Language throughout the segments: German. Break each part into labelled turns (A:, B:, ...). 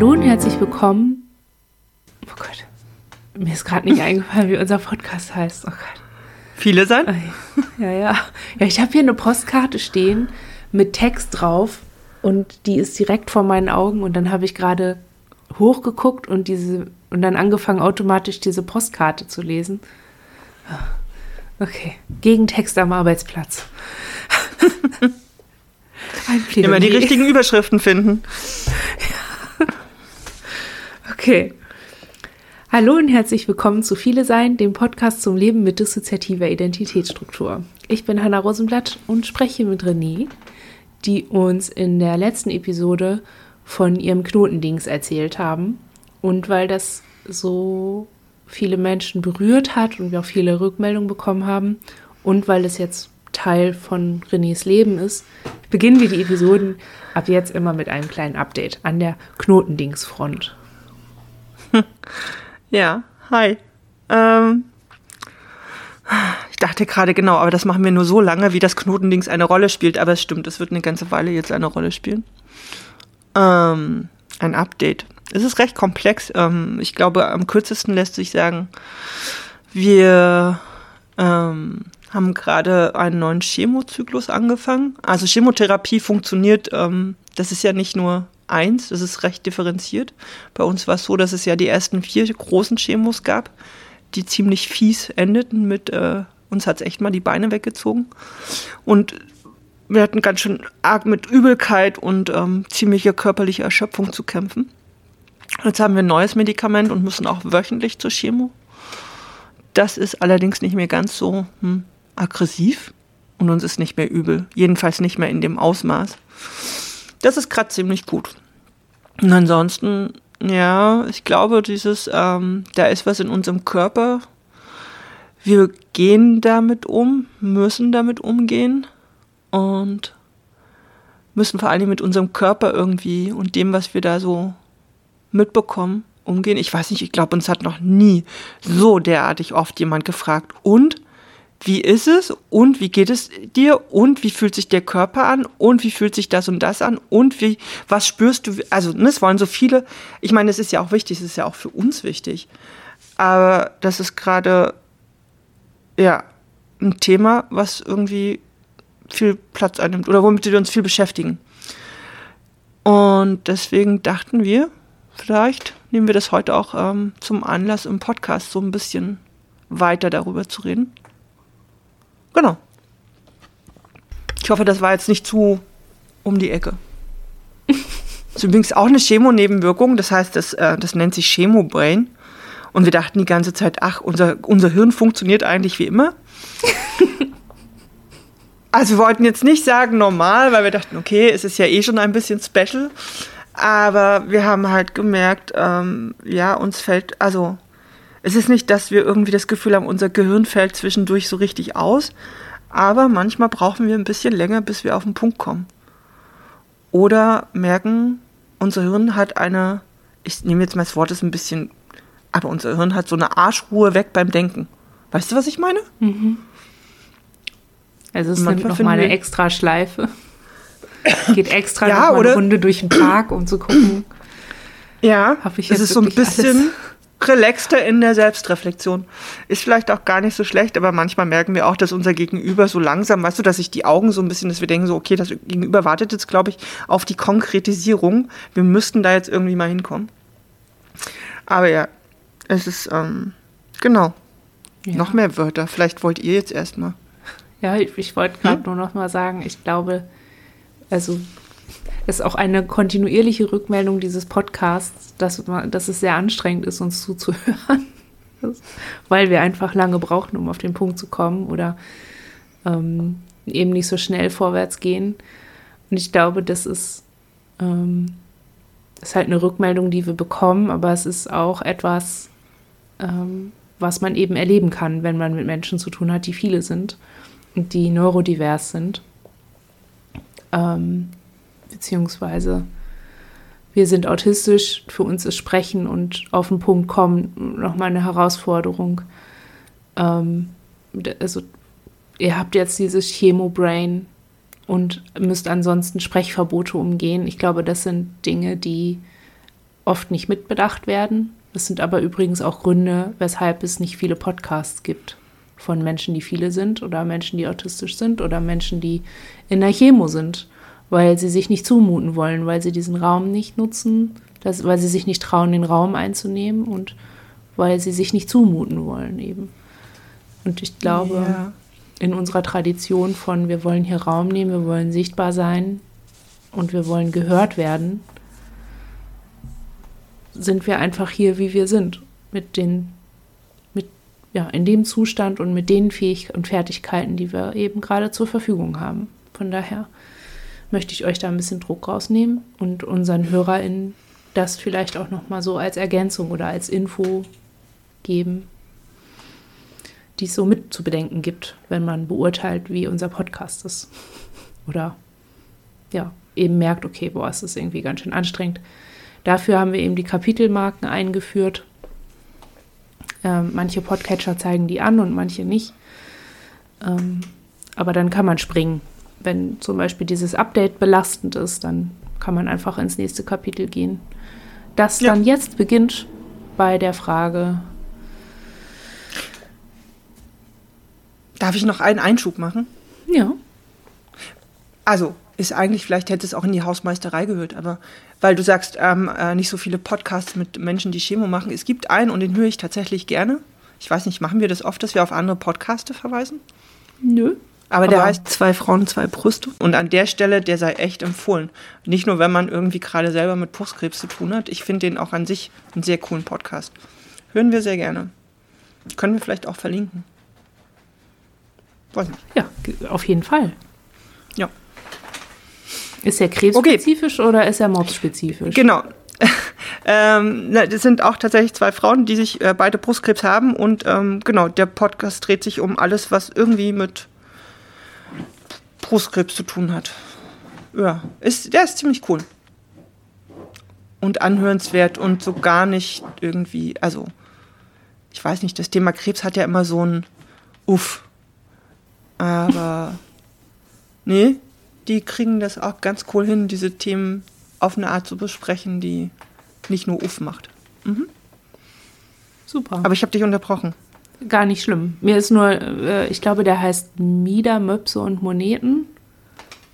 A: Hallo und herzlich willkommen. Oh Gott, mir ist gerade nicht eingefallen, wie unser Podcast heißt. Oh Gott.
B: Viele sein?
A: Ja, ja. Ja, ich habe hier eine Postkarte stehen mit Text drauf und die ist direkt vor meinen Augen und dann habe ich gerade hochgeguckt und diese und dann angefangen automatisch diese Postkarte zu lesen. Okay, Gegentext am Arbeitsplatz.
B: Ein Immer die richtigen Überschriften finden.
A: Okay. Hallo und herzlich willkommen zu Viele Sein, dem Podcast zum Leben mit dissoziativer Identitätsstruktur. Ich bin Hanna Rosenblatt und spreche mit René, die uns in der letzten Episode von ihrem Knotendings erzählt haben. Und weil das so viele Menschen berührt hat und wir auch viele Rückmeldungen bekommen haben und weil es jetzt Teil von Renés Leben ist, beginnen wir die Episoden ab jetzt immer mit einem kleinen Update an der Knotendingsfront.
B: Ja, hi. Ähm, ich dachte gerade genau, aber das machen wir nur so lange, wie das Knotendings eine Rolle spielt. Aber es stimmt, es wird eine ganze Weile jetzt eine Rolle spielen. Ähm, ein Update. Es ist recht komplex. Ähm, ich glaube, am kürzesten lässt sich sagen, wir ähm, haben gerade einen neuen Chemozyklus angefangen. Also Chemotherapie funktioniert, ähm, das ist ja nicht nur eins, das ist recht differenziert. Bei uns war es so, dass es ja die ersten vier großen Chemos gab, die ziemlich fies endeten mit, äh, uns hat es echt mal die Beine weggezogen. Und wir hatten ganz schön arg mit Übelkeit und ähm, ziemlicher körperlicher Erschöpfung zu kämpfen. Jetzt haben wir ein neues Medikament und müssen auch wöchentlich zur Chemo. Das ist allerdings nicht mehr ganz so hm, aggressiv und uns ist nicht mehr übel. Jedenfalls nicht mehr in dem Ausmaß. Das ist gerade ziemlich gut. Und ansonsten, ja, ich glaube, dieses, ähm, da ist was in unserem Körper. Wir gehen damit um, müssen damit umgehen und müssen vor allem mit unserem Körper irgendwie und dem, was wir da so mitbekommen, umgehen. Ich weiß nicht, ich glaube, uns hat noch nie so derartig oft jemand gefragt. Und wie ist es und wie geht es dir und wie fühlt sich der Körper an und wie fühlt sich das und das an und wie, was spürst du? Also, ne, es wollen so viele, ich meine, es ist ja auch wichtig, es ist ja auch für uns wichtig. Aber das ist gerade, ja, ein Thema, was irgendwie viel Platz einnimmt oder womit wir uns viel beschäftigen. Und deswegen dachten wir, vielleicht nehmen wir das heute auch ähm, zum Anlass im Podcast so ein bisschen weiter darüber zu reden. Genau. Ich hoffe, das war jetzt nicht zu um die Ecke. Das ist übrigens auch eine Chemo-Nebenwirkung, das heißt, das, äh, das nennt sich Chemo-Brain. Und wir dachten die ganze Zeit, ach, unser, unser Hirn funktioniert eigentlich wie immer. also wir wollten jetzt nicht sagen normal, weil wir dachten, okay, es ist ja eh schon ein bisschen special. Aber wir haben halt gemerkt, ähm, ja, uns fällt, also es ist nicht, dass wir irgendwie das Gefühl haben, unser Gehirn fällt zwischendurch so richtig aus, aber manchmal brauchen wir ein bisschen länger, bis wir auf den Punkt kommen. Oder merken, unser Hirn hat eine, ich nehme jetzt mal das Wort, ist ein bisschen, aber unser Hirn hat so eine Arschruhe weg beim Denken. Weißt du, was ich meine? Mhm.
A: Also es nimmt nochmal eine extra Schleife. Geht extra ja, eine Runde durch den Park, um zu gucken.
B: Ja, es ist so ein bisschen, alles? relaxter in der Selbstreflexion. Ist vielleicht auch gar nicht so schlecht, aber manchmal merken wir auch, dass unser Gegenüber so langsam, weißt du, dass sich die Augen so ein bisschen, dass wir denken so, okay, das Gegenüber wartet jetzt, glaube ich, auf die Konkretisierung. Wir müssten da jetzt irgendwie mal hinkommen. Aber ja, es ist, ähm, genau. Ja. Noch mehr Wörter. Vielleicht wollt ihr jetzt erstmal.
A: Ja, ich, ich wollte gerade hm? nur noch mal sagen, ich glaube, also ist auch eine kontinuierliche Rückmeldung dieses Podcasts, dass, dass es sehr anstrengend ist, uns zuzuhören, weil wir einfach lange brauchen, um auf den Punkt zu kommen oder ähm, eben nicht so schnell vorwärts gehen. Und ich glaube, das ist, ähm, ist halt eine Rückmeldung, die wir bekommen, aber es ist auch etwas, ähm, was man eben erleben kann, wenn man mit Menschen zu tun hat, die viele sind und die neurodivers sind. Ähm, beziehungsweise wir sind autistisch, für uns ist Sprechen und auf den Punkt kommen nochmal eine Herausforderung. Ähm, also ihr habt jetzt dieses Chemo-Brain und müsst ansonsten Sprechverbote umgehen. Ich glaube, das sind Dinge, die oft nicht mitbedacht werden. Das sind aber übrigens auch Gründe, weshalb es nicht viele Podcasts gibt von Menschen, die viele sind oder Menschen, die autistisch sind oder Menschen, die in der Chemo sind, weil sie sich nicht zumuten wollen, weil sie diesen Raum nicht nutzen, das, weil sie sich nicht trauen, den Raum einzunehmen und weil sie sich nicht zumuten wollen eben. Und ich glaube, ja. in unserer Tradition von wir wollen hier Raum nehmen, wir wollen sichtbar sein und wir wollen gehört werden, sind wir einfach hier, wie wir sind, mit den mit ja, in dem Zustand und mit den Fähigkeiten und Fertigkeiten, die wir eben gerade zur Verfügung haben. Von daher möchte ich euch da ein bisschen Druck rausnehmen und unseren HörerInnen das vielleicht auch noch mal so als Ergänzung oder als Info geben, die es so mit zu bedenken gibt, wenn man beurteilt, wie unser Podcast ist. Oder ja, eben merkt, okay, boah, es ist irgendwie ganz schön anstrengend. Dafür haben wir eben die Kapitelmarken eingeführt. Ähm, manche Podcatcher zeigen die an und manche nicht. Ähm, aber dann kann man springen. Wenn zum Beispiel dieses Update belastend ist, dann kann man einfach ins nächste Kapitel gehen. Das ja. dann jetzt beginnt bei der Frage,
B: Darf ich noch einen Einschub machen?
A: Ja.
B: Also, ist eigentlich, vielleicht hätte es auch in die Hausmeisterei gehört, aber weil du sagst, ähm, äh, nicht so viele Podcasts mit Menschen, die Chemo machen. Es gibt einen und den höre ich tatsächlich gerne. Ich weiß nicht, machen wir das oft, dass wir auf andere Podcaste verweisen?
A: Nö.
B: Aber, aber der heißt Zwei Frauen, zwei Brüste. Und an der Stelle, der sei echt empfohlen. Nicht nur, wenn man irgendwie gerade selber mit Brustkrebs zu tun hat. Ich finde den auch an sich einen sehr coolen Podcast. Hören wir sehr gerne. Können wir vielleicht auch verlinken.
A: Weiß nicht. Ja, auf jeden Fall.
B: Ja.
A: Ist er krebsspezifisch okay. oder ist er mobsspezifisch?
B: Genau. ähm, das sind auch tatsächlich zwei Frauen, die sich äh, beide Brustkrebs haben. Und ähm, genau, der Podcast dreht sich um alles, was irgendwie mit Brustkrebs zu tun hat. Ja, ist, der ist ziemlich cool. Und anhörenswert und so gar nicht irgendwie, also, ich weiß nicht, das Thema Krebs hat ja immer so ein Uff aber nee, die kriegen das auch ganz cool hin, diese Themen auf eine Art zu besprechen, die nicht nur Uff macht. Mhm.
A: Super.
B: Aber ich habe dich unterbrochen.
A: Gar nicht schlimm. Mir ist nur, äh, ich glaube, der heißt Mieder, Möpse und Moneten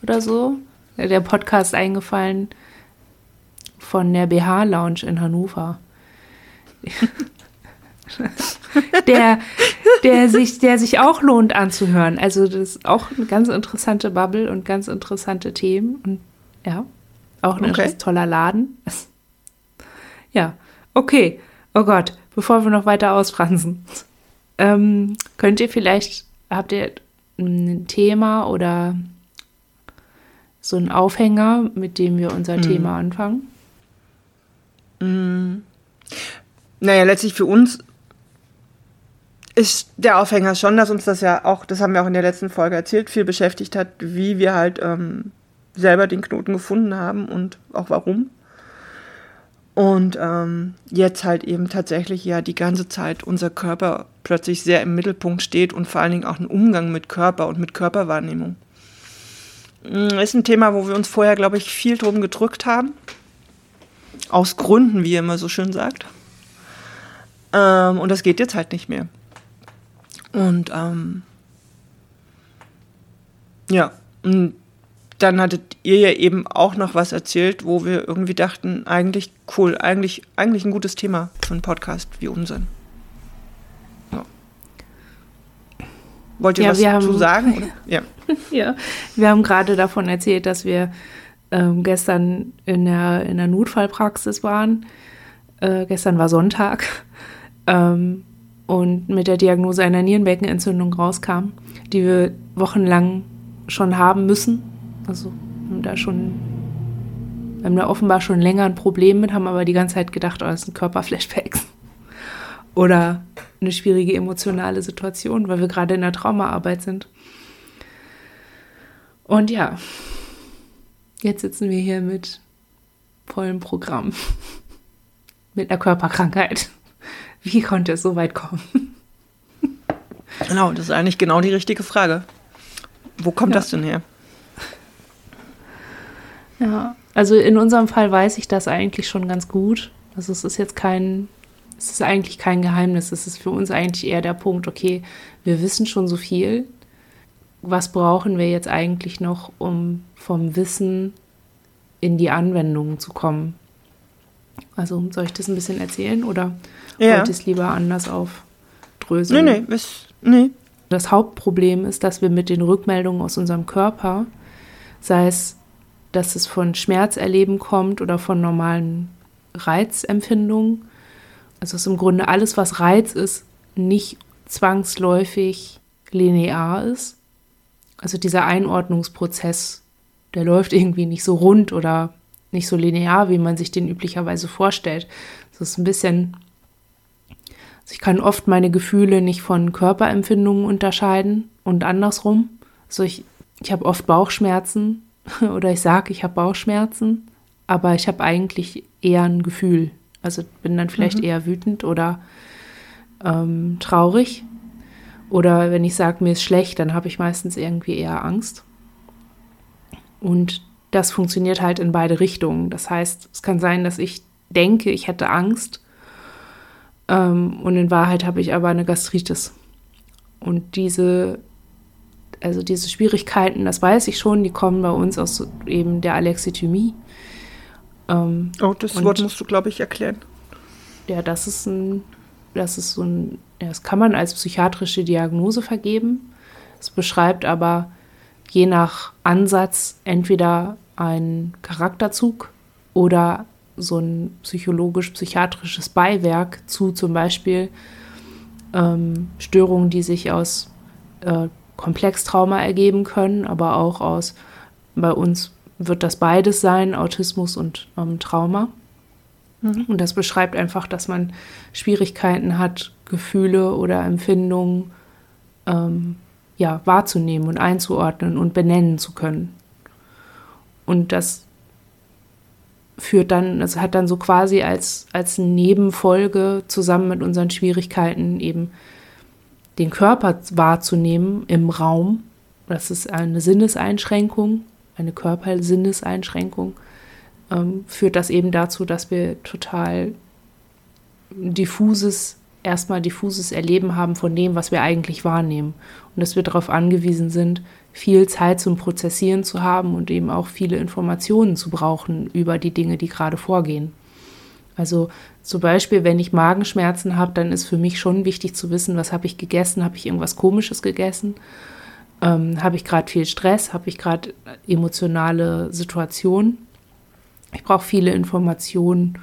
A: oder so. Der Podcast eingefallen von der BH Lounge in Hannover. der, der, sich, der sich auch lohnt anzuhören. Also das ist auch eine ganz interessante Bubble und ganz interessante Themen. Und ja, auch ein okay. toller Laden. Ja, okay. Oh Gott, bevor wir noch weiter ausfransen. Ähm, könnt ihr vielleicht, habt ihr ein Thema oder so einen Aufhänger, mit dem wir unser mhm. Thema anfangen?
B: Mhm. Naja, letztlich für uns ist der Aufhänger schon, dass uns das ja auch, das haben wir auch in der letzten Folge erzählt, viel beschäftigt hat, wie wir halt ähm, selber den Knoten gefunden haben und auch warum. Und ähm, jetzt halt eben tatsächlich ja die ganze Zeit unser Körper plötzlich sehr im Mittelpunkt steht und vor allen Dingen auch ein Umgang mit Körper und mit Körperwahrnehmung. Mm, ist ein Thema, wo wir uns vorher, glaube ich, viel drum gedrückt haben. Aus Gründen, wie ihr immer so schön sagt. Ähm, und das geht jetzt halt nicht mehr. Und ähm, ja, und dann hattet ihr ja eben auch noch was erzählt, wo wir irgendwie dachten, eigentlich cool, eigentlich, eigentlich ein gutes Thema für einen Podcast wie unseren. Ja. Wollt ihr ja, was dazu haben, sagen?
A: Ja. ja, wir haben gerade davon erzählt, dass wir ähm, gestern in der, in der Notfallpraxis waren. Äh, gestern war Sonntag. Ähm, und mit der Diagnose einer Nierenbeckenentzündung rauskam, die wir wochenlang schon haben müssen. Also haben da schon, haben da offenbar schon länger ein Problem mit, haben aber die ganze Zeit gedacht, oh, das sind Körperflashbacks. Oder eine schwierige emotionale Situation, weil wir gerade in der Traumaarbeit sind. Und ja, jetzt sitzen wir hier mit vollem Programm. mit einer Körperkrankheit. Wie konnte es so weit kommen?
B: Genau, das ist eigentlich genau die richtige Frage. Wo kommt ja. das denn her?
A: Ja, also in unserem Fall weiß ich das eigentlich schon ganz gut. Also es ist jetzt kein, es ist eigentlich kein Geheimnis. Es ist für uns eigentlich eher der Punkt, okay, wir wissen schon so viel. Was brauchen wir jetzt eigentlich noch, um vom Wissen in die Anwendung zu kommen? Also soll ich das ein bisschen erzählen oder ja. wollte ich es lieber anders aufdröseln?
B: Nee, nee, ist, nee.
A: Das Hauptproblem ist, dass wir mit den Rückmeldungen aus unserem Körper, sei es, dass es von Schmerzerleben kommt oder von normalen Reizempfindungen, also ist im Grunde alles, was Reiz ist, nicht zwangsläufig linear ist. Also dieser Einordnungsprozess, der läuft irgendwie nicht so rund oder nicht so linear, wie man sich den üblicherweise vorstellt. Das ist ein bisschen, also ich kann oft meine Gefühle nicht von Körperempfindungen unterscheiden und andersrum. Also ich, ich habe oft Bauchschmerzen oder ich sage, ich habe Bauchschmerzen, aber ich habe eigentlich eher ein Gefühl. Also bin dann vielleicht mhm. eher wütend oder ähm, traurig. Oder wenn ich sage, mir ist schlecht, dann habe ich meistens irgendwie eher Angst. Und das funktioniert halt in beide Richtungen. Das heißt, es kann sein, dass ich denke, ich hätte Angst ähm, und in Wahrheit habe ich aber eine Gastritis. Und diese, also diese Schwierigkeiten, das weiß ich schon, die kommen bei uns aus eben der Alexithymie.
B: Ähm, oh, das Wort musst du, glaube ich, erklären.
A: Ja, das ist ein, das ist so ein, ja, das kann man als psychiatrische Diagnose vergeben. Es beschreibt aber je nach Ansatz entweder einen Charakterzug oder so ein psychologisch-psychiatrisches Beiwerk zu zum Beispiel ähm, Störungen, die sich aus äh, Komplextrauma ergeben können, aber auch aus, bei uns wird das beides sein, Autismus und ähm, Trauma. Mhm. Und das beschreibt einfach, dass man Schwierigkeiten hat, Gefühle oder Empfindungen ähm, ja, wahrzunehmen und einzuordnen und benennen zu können. Und das führt dann, es hat dann so quasi als, als Nebenfolge zusammen mit unseren Schwierigkeiten eben den Körper wahrzunehmen im Raum. Das ist eine Sinneseinschränkung, eine Körpersinneseinschränkung, ähm, führt das eben dazu, dass wir total diffuses, erstmal diffuses Erleben haben von dem, was wir eigentlich wahrnehmen. Und dass wir darauf angewiesen sind, viel Zeit zum Prozessieren zu haben und eben auch viele Informationen zu brauchen über die Dinge, die gerade vorgehen. Also zum Beispiel, wenn ich Magenschmerzen habe, dann ist für mich schon wichtig zu wissen, was habe ich gegessen, habe ich irgendwas Komisches gegessen, ähm, habe ich gerade viel Stress, habe ich gerade emotionale Situationen. Ich brauche viele Informationen,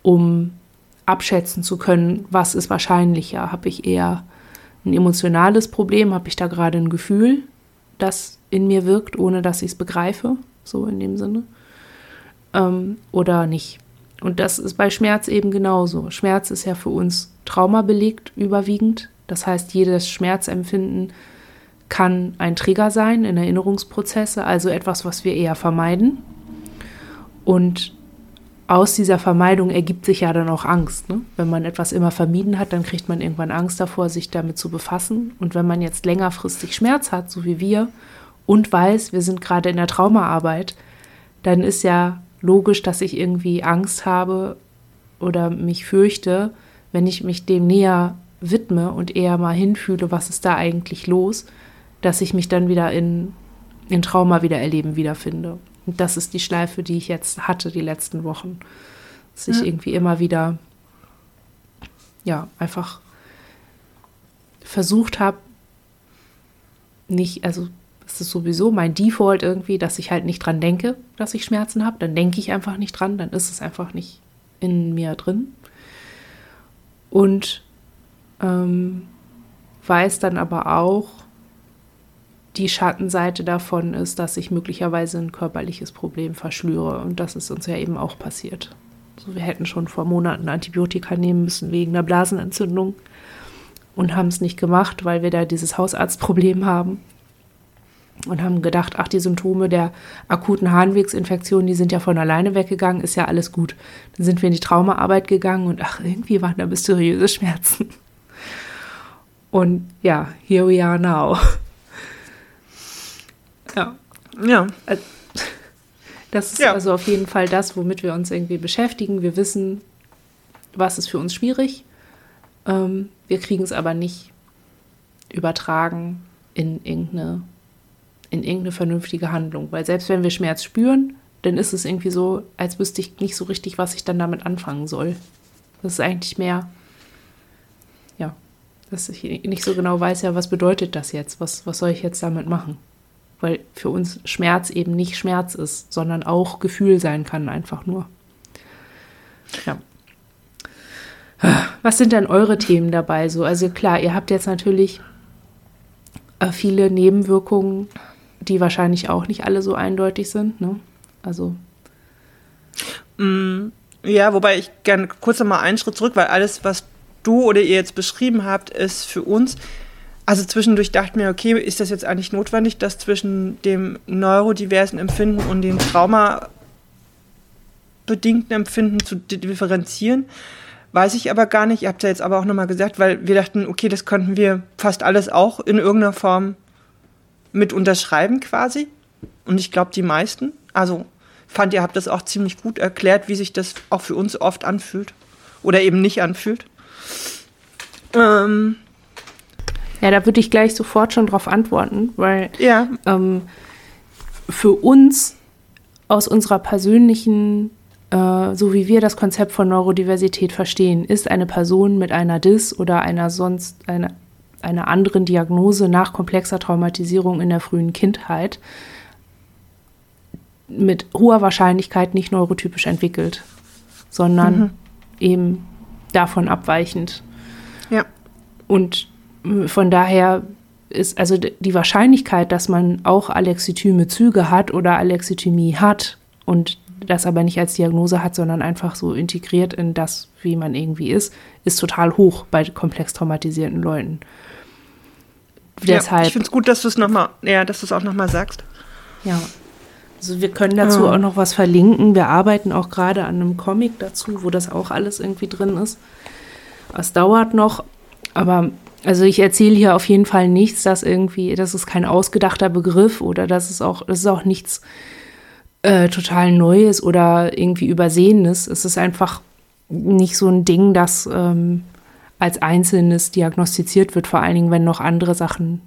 A: um abschätzen zu können, was ist wahrscheinlicher. Habe ich eher ein emotionales Problem, habe ich da gerade ein Gefühl, das in mir wirkt, ohne dass ich es begreife, so in dem Sinne, ähm, oder nicht. Und das ist bei Schmerz eben genauso. Schmerz ist ja für uns traumabelegt überwiegend. Das heißt, jedes Schmerzempfinden kann ein Trigger sein in Erinnerungsprozesse, also etwas, was wir eher vermeiden. Und aus dieser Vermeidung ergibt sich ja dann auch Angst. Ne? Wenn man etwas immer vermieden hat, dann kriegt man irgendwann Angst davor, sich damit zu befassen. Und wenn man jetzt längerfristig Schmerz hat, so wie wir, und weiß, wir sind gerade in der Traumaarbeit, dann ist ja logisch, dass ich irgendwie Angst habe oder mich fürchte, wenn ich mich dem näher widme und eher mal hinfühle, was ist da eigentlich los, dass ich mich dann wieder in, in Trauma wieder erleben wiederfinde. Und das ist die Schleife, die ich jetzt hatte die letzten Wochen. Dass ich ja. irgendwie immer wieder, ja, einfach versucht habe, nicht, also es ist sowieso mein Default irgendwie, dass ich halt nicht dran denke, dass ich Schmerzen habe. Dann denke ich einfach nicht dran, dann ist es einfach nicht in mir drin. Und ähm, weiß dann aber auch, die Schattenseite davon ist, dass ich möglicherweise ein körperliches Problem verschlüre. Und das ist uns ja eben auch passiert. Also wir hätten schon vor Monaten Antibiotika nehmen müssen wegen einer Blasenentzündung und haben es nicht gemacht, weil wir da dieses Hausarztproblem haben. Und haben gedacht, ach, die Symptome der akuten Harnwegsinfektion, die sind ja von alleine weggegangen, ist ja alles gut. Dann sind wir in die Traumaarbeit gegangen und ach, irgendwie waren da mysteriöse Schmerzen. Und ja, here we are now. Ja. Ja. Das ist ja. also auf jeden Fall das, womit wir uns irgendwie beschäftigen. Wir wissen, was ist für uns schwierig. Ähm, wir kriegen es aber nicht übertragen in irgendeine, in irgendeine vernünftige Handlung. Weil selbst wenn wir Schmerz spüren, dann ist es irgendwie so, als wüsste ich nicht so richtig, was ich dann damit anfangen soll. Das ist eigentlich mehr, ja, dass ich nicht so genau weiß, ja, was bedeutet das jetzt? Was, was soll ich jetzt damit machen? Weil für uns Schmerz eben nicht Schmerz ist, sondern auch Gefühl sein kann, einfach nur. Ja. Was sind denn eure Themen dabei? So, also klar, ihr habt jetzt natürlich äh, viele Nebenwirkungen, die wahrscheinlich auch nicht alle so eindeutig sind. Ne? Also.
B: Mm, ja, wobei ich gerne kurz noch mal einen Schritt zurück, weil alles, was du oder ihr jetzt beschrieben habt, ist für uns. Also zwischendurch dachte mir, okay, ist das jetzt eigentlich notwendig, das zwischen dem neurodiversen Empfinden und dem traumabedingten Empfinden zu differenzieren? Weiß ich aber gar nicht. Ihr habt ja jetzt aber auch nochmal gesagt, weil wir dachten, okay, das könnten wir fast alles auch in irgendeiner Form mit unterschreiben quasi. Und ich glaube, die meisten. Also fand ihr, habt das auch ziemlich gut erklärt, wie sich das auch für uns oft anfühlt. Oder eben nicht anfühlt.
A: Ähm. Ja, da würde ich gleich sofort schon drauf antworten, weil ja. ähm, für uns aus unserer persönlichen äh, so wie wir das Konzept von Neurodiversität verstehen, ist eine Person mit einer DIS oder einer sonst einer, einer anderen Diagnose nach komplexer Traumatisierung in der frühen Kindheit mit hoher Wahrscheinlichkeit nicht neurotypisch entwickelt, sondern mhm. eben davon abweichend.
B: Ja.
A: Und von daher ist also die Wahrscheinlichkeit, dass man auch alexithyme Züge hat oder Alexithymie hat und das aber nicht als Diagnose hat, sondern einfach so integriert in das, wie man irgendwie ist, ist total hoch bei komplex traumatisierten Leuten.
B: Deshalb, ja, ich finde es gut, dass du es nochmal, ja, dass du es auch nochmal sagst.
A: Ja. Also wir können dazu ja. auch noch was verlinken. Wir arbeiten auch gerade an einem Comic dazu, wo das auch alles irgendwie drin ist. Es dauert noch, aber also ich erzähle hier auf jeden Fall nichts, dass irgendwie, das ist kein ausgedachter Begriff oder das ist auch, das ist auch nichts äh, total Neues oder irgendwie Übersehenes. Es ist einfach nicht so ein Ding, das ähm, als Einzelnes diagnostiziert wird, vor allen Dingen, wenn noch andere Sachen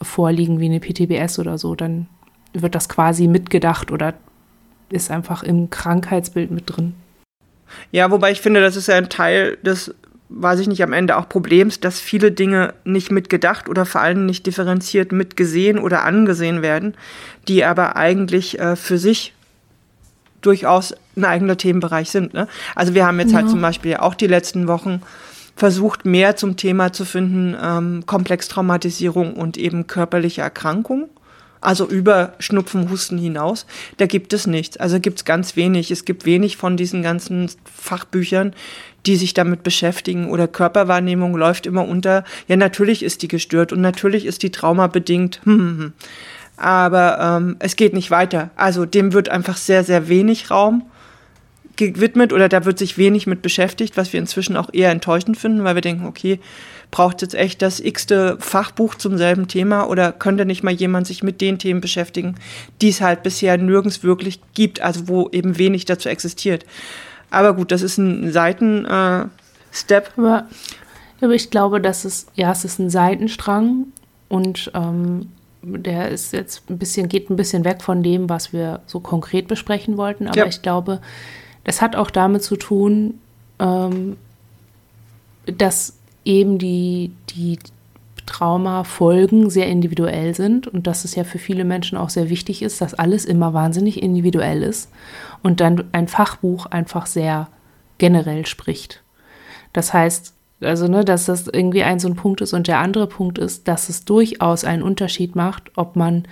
A: vorliegen, wie eine PTBS oder so, dann wird das quasi mitgedacht oder ist einfach im Krankheitsbild mit drin.
B: Ja, wobei ich finde, das ist ja ein Teil des, weiß ich nicht, am Ende auch Problems, dass viele Dinge nicht mitgedacht oder vor allem nicht differenziert mitgesehen oder angesehen werden, die aber eigentlich äh, für sich durchaus ein eigener Themenbereich sind. Ne? Also wir haben jetzt halt ja. halt zum Beispiel auch die letzten Wochen versucht, mehr zum Thema zu finden, ähm, Komplextraumatisierung und eben körperliche Erkrankung. Also über Schnupfen, Husten hinaus, da gibt es nichts. Also gibt es ganz wenig. Es gibt wenig von diesen ganzen Fachbüchern, die sich damit beschäftigen oder Körperwahrnehmung läuft immer unter. Ja, natürlich ist die gestört und natürlich ist die traumabedingt. Hm, hm, hm aber ähm, es geht nicht weiter. Also dem wird einfach sehr, sehr wenig Raum gewidmet oder da wird sich wenig mit beschäftigt, was wir inzwischen auch eher enttäuschend finden, weil wir denken, okay, braucht jetzt echt das x-te Fachbuch zum selben Thema oder könnte nicht mal jemand sich mit den Themen beschäftigen, die es halt bisher nirgends wirklich gibt, also wo eben wenig dazu existiert. Aber gut, das ist ein Seitenstep.
A: Äh, aber, aber ich glaube, dass es, ja, es ist ein Seitenstrang und ähm, der ist jetzt ein bisschen, geht ein bisschen weg von dem, was wir so konkret besprechen wollten. Aber ja. ich glaube, das hat auch damit zu tun, ähm, dass eben die, die Traumafolgen sehr individuell sind und dass es ja für viele Menschen auch sehr wichtig ist, dass alles immer wahnsinnig individuell ist und dann ein Fachbuch einfach sehr generell spricht. Das heißt, also, ne, dass das irgendwie ein so ein Punkt ist. Und der andere Punkt ist, dass es durchaus einen Unterschied macht, ob man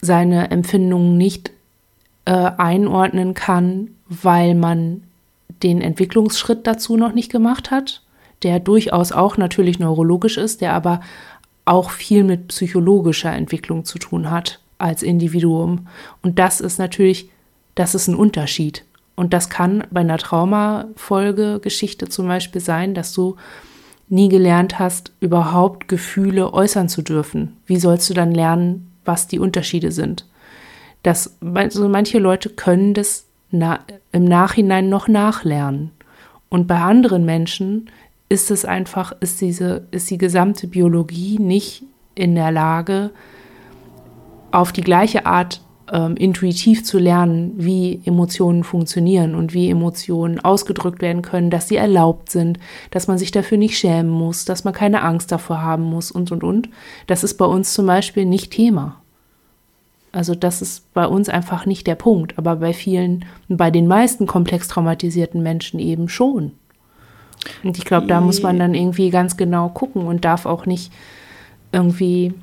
A: seine Empfindungen nicht äh, einordnen kann, weil man den Entwicklungsschritt dazu noch nicht gemacht hat, der durchaus auch natürlich neurologisch ist, der aber auch viel mit psychologischer Entwicklung zu tun hat als Individuum. Und das ist natürlich, das ist ein Unterschied. Und das kann bei einer Traumafolgegeschichte zum Beispiel sein, dass du nie gelernt hast, überhaupt Gefühle äußern zu dürfen. Wie sollst du dann lernen, was die Unterschiede sind? Das, also manche Leute können das na, im Nachhinein noch nachlernen. Und bei anderen Menschen ist es einfach, ist diese, ist die gesamte Biologie nicht in der Lage, auf die gleiche Art ähm, intuitiv zu lernen, wie Emotionen funktionieren und wie Emotionen ausgedrückt werden können, dass sie erlaubt sind, dass man sich dafür nicht schämen muss, dass man keine Angst davor haben muss und, und, und. Das ist bei uns zum Beispiel nicht Thema. Also das ist bei uns einfach nicht der Punkt, aber bei vielen, bei den meisten komplex traumatisierten Menschen eben schon. Und ich glaube, da muss man dann irgendwie ganz genau gucken und darf auch nicht irgendwie,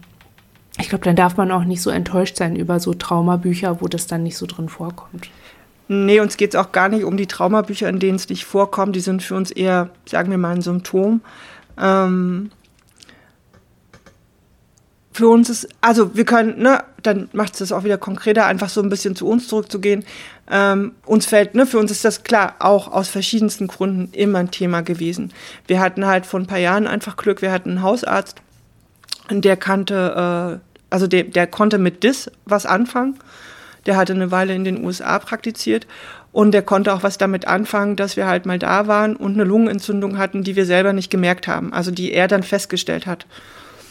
A: ich glaube, dann darf man auch nicht so enttäuscht sein über so Traumabücher, wo das dann nicht so drin vorkommt.
B: Nee, uns geht es auch gar nicht um die Traumabücher, in denen es nicht vorkommt. Die sind für uns eher, sagen wir mal, ein Symptom. Ähm, für uns ist, also wir können, ne, dann macht es das auch wieder konkreter, einfach so ein bisschen zu uns zurückzugehen. Ähm, uns fällt, ne, für uns ist das klar auch aus verschiedensten Gründen immer ein Thema gewesen. Wir hatten halt vor ein paar Jahren einfach Glück, wir hatten einen Hausarzt, der kannte, äh, also der, der konnte mit DIS was anfangen. Der hatte eine Weile in den USA praktiziert und der konnte auch was damit anfangen, dass wir halt mal da waren und eine Lungenentzündung hatten, die wir selber nicht gemerkt haben, also die er dann festgestellt hat.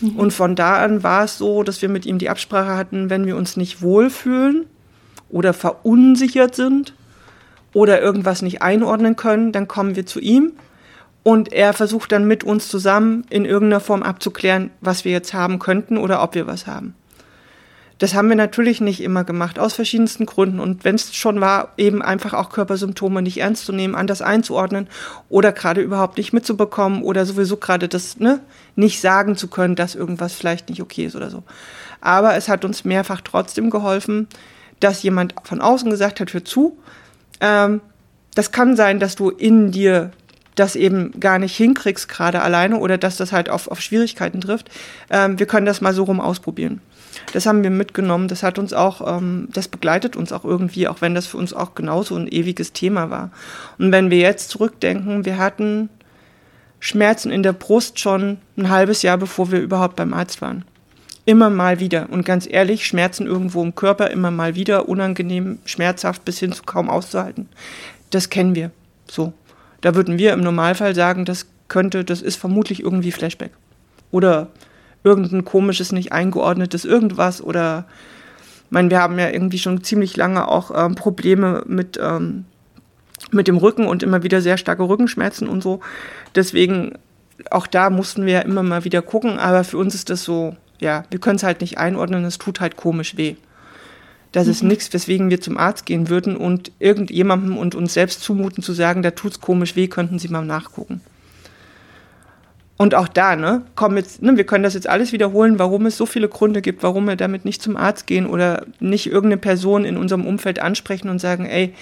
B: Mhm. Und von da an war es so, dass wir mit ihm die Absprache hatten, wenn wir uns nicht wohlfühlen oder verunsichert sind oder irgendwas nicht einordnen können, dann kommen wir zu ihm und er versucht dann mit uns zusammen in irgendeiner Form abzuklären, was wir jetzt haben könnten oder ob wir was haben. Das haben wir natürlich nicht immer gemacht, aus verschiedensten Gründen. Und wenn es schon war, eben einfach auch Körpersymptome nicht ernst zu nehmen, anders einzuordnen oder gerade überhaupt nicht mitzubekommen oder sowieso gerade das ne, nicht sagen zu können, dass irgendwas vielleicht nicht okay ist oder so. Aber es hat uns mehrfach trotzdem geholfen, dass jemand von außen gesagt hat, hör zu, ähm, das kann sein, dass du in dir das eben gar nicht hinkriegst gerade alleine oder dass das halt auf, auf Schwierigkeiten trifft. Ähm, wir können das mal so rum ausprobieren. Das haben wir mitgenommen. Das hat uns auch, ähm, das begleitet uns auch irgendwie, auch wenn das für uns auch genauso ein ewiges Thema war. Und wenn wir jetzt zurückdenken, wir hatten Schmerzen in der Brust schon ein halbes Jahr, bevor wir überhaupt beim Arzt waren. Immer mal wieder. Und ganz ehrlich, Schmerzen irgendwo im Körper immer mal wieder, unangenehm, schmerzhaft bis hin zu kaum auszuhalten. Das kennen wir. So. Da würden wir im Normalfall sagen, das könnte, das ist vermutlich irgendwie Flashback. Oder irgendein komisches, nicht eingeordnetes irgendwas oder ich meine, wir haben ja irgendwie schon ziemlich lange auch ähm, Probleme mit, ähm, mit dem Rücken und immer wieder sehr starke Rückenschmerzen und so. Deswegen, auch da mussten wir immer mal wieder gucken, aber für uns ist das so, ja, wir können es halt nicht einordnen, es tut halt komisch weh. Das mhm. ist nichts, weswegen wir zum Arzt gehen würden und irgendjemandem und uns selbst zumuten zu sagen, da tut es komisch weh, könnten Sie mal nachgucken. Und auch da, ne, kommen jetzt, ne, wir können das jetzt alles wiederholen, warum es so viele Gründe gibt, warum wir damit nicht zum Arzt gehen oder nicht irgendeine Person in unserem Umfeld ansprechen und sagen, ey,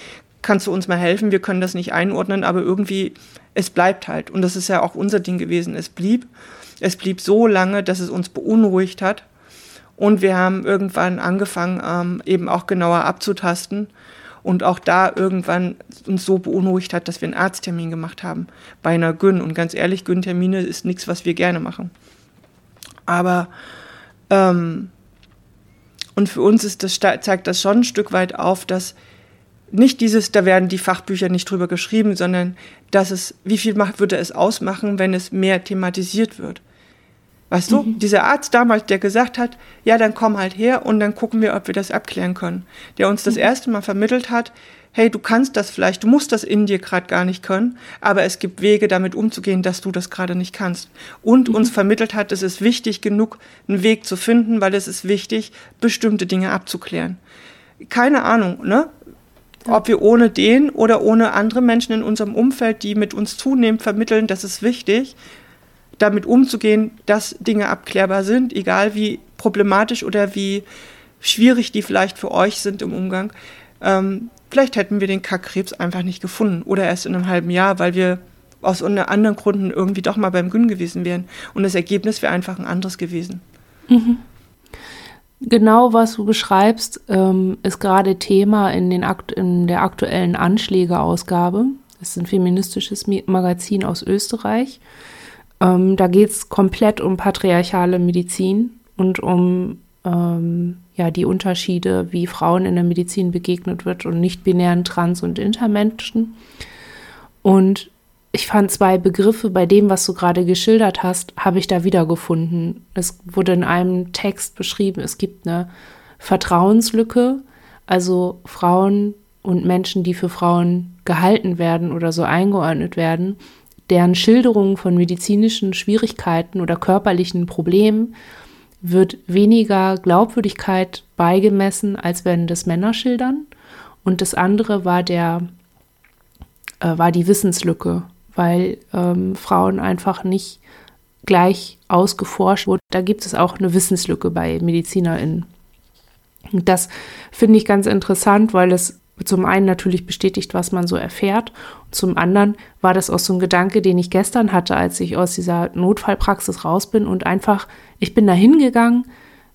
B: kannst du uns mal helfen? Wir können das nicht einordnen, aber irgendwie, es bleibt halt. Und das ist ja auch unser Ding gewesen. Es blieb. Es blieb so lange, dass es uns beunruhigt hat. Und wir haben irgendwann angefangen, ähm, eben auch genauer abzutasten und auch da irgendwann uns so beunruhigt hat, dass wir einen Arzttermin gemacht haben bei einer Gyn. Und ganz ehrlich, Gyn-Termine ist nichts, was wir gerne machen. Aber ähm, und für uns ist das, zeigt das schon ein Stück weit auf, dass nicht dieses, da werden die Fachbücher nicht drüber geschrieben, sondern dass es, wie viel macht, würde es ausmachen, wenn es mehr thematisiert wird. Weißt du, mhm. dieser Arzt damals, der gesagt hat, ja, dann komm halt her und dann gucken wir, ob wir das abklären können. Der uns das mhm. erste Mal vermittelt hat, hey, du kannst das vielleicht, du musst das in dir gerade gar nicht können, aber es gibt Wege, damit umzugehen, dass du das gerade nicht kannst. Und mhm. uns vermittelt hat, es ist wichtig genug, einen Weg zu finden, weil es ist wichtig, bestimmte Dinge abzuklären. Keine Ahnung, ne? Ob wir ohne den oder ohne andere Menschen in unserem Umfeld, die mit uns zunehmend vermitteln, das ist wichtig, damit umzugehen, dass Dinge abklärbar sind, egal wie problematisch oder wie schwierig die vielleicht für euch sind im Umgang. Ähm, vielleicht hätten wir den Kackkrebs einfach nicht gefunden oder erst in einem halben Jahr, weil wir aus anderen Gründen irgendwie doch mal beim Gün gewesen wären. Und das Ergebnis wäre einfach ein anderes gewesen.
A: Mhm. Genau, was du beschreibst, ähm, ist gerade Thema in, den Akt in der aktuellen Anschläge-Ausgabe. Es ist ein feministisches Magazin aus Österreich. Ähm, da geht es komplett um patriarchale Medizin und um ähm, ja, die Unterschiede, wie Frauen in der Medizin begegnet wird und nicht-binären Trans- und Intermenschen. Und ich fand zwei Begriffe bei dem, was du gerade geschildert hast, habe ich da wiedergefunden. Es wurde in einem Text beschrieben, es gibt eine Vertrauenslücke, also Frauen und Menschen, die für Frauen gehalten werden oder so eingeordnet werden, deren Schilderungen von medizinischen Schwierigkeiten oder körperlichen Problemen wird weniger Glaubwürdigkeit beigemessen, als wenn das Männer schildern. Und das andere war der äh, war die Wissenslücke, weil ähm, Frauen einfach nicht gleich ausgeforscht wurden. Da gibt es auch eine Wissenslücke bei MedizinerInnen. Und das finde ich ganz interessant, weil es zum einen natürlich bestätigt, was man so erfährt. Und zum anderen war das auch so ein Gedanke, den ich gestern hatte, als ich aus dieser Notfallpraxis raus bin und einfach, ich bin da hingegangen,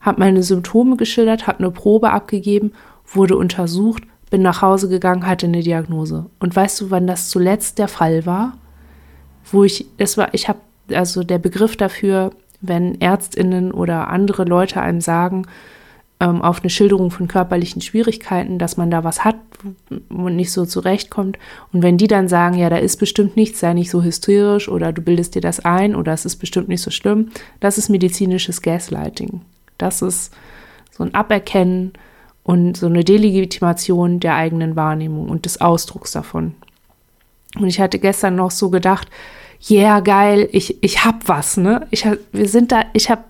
A: habe meine Symptome geschildert, habe eine Probe abgegeben, wurde untersucht, bin nach Hause gegangen, hatte eine Diagnose. Und weißt du, wann das zuletzt der Fall war? Wo ich, es war, ich habe, also der Begriff dafür, wenn ÄrztInnen oder andere Leute einem sagen, ähm, auf eine Schilderung von körperlichen Schwierigkeiten, dass man da was hat und nicht so zurechtkommt. Und wenn die dann sagen, ja, da ist bestimmt nichts, sei nicht so hysterisch oder du bildest dir das ein oder es ist bestimmt nicht so schlimm, das ist medizinisches Gaslighting. Das ist so ein Aberkennen und so eine Delegitimation der eigenen Wahrnehmung und des Ausdrucks davon. Und ich hatte gestern noch so gedacht, yeah, geil, ich, ich hab was, ne? Ich hab, wir sind da, ich hab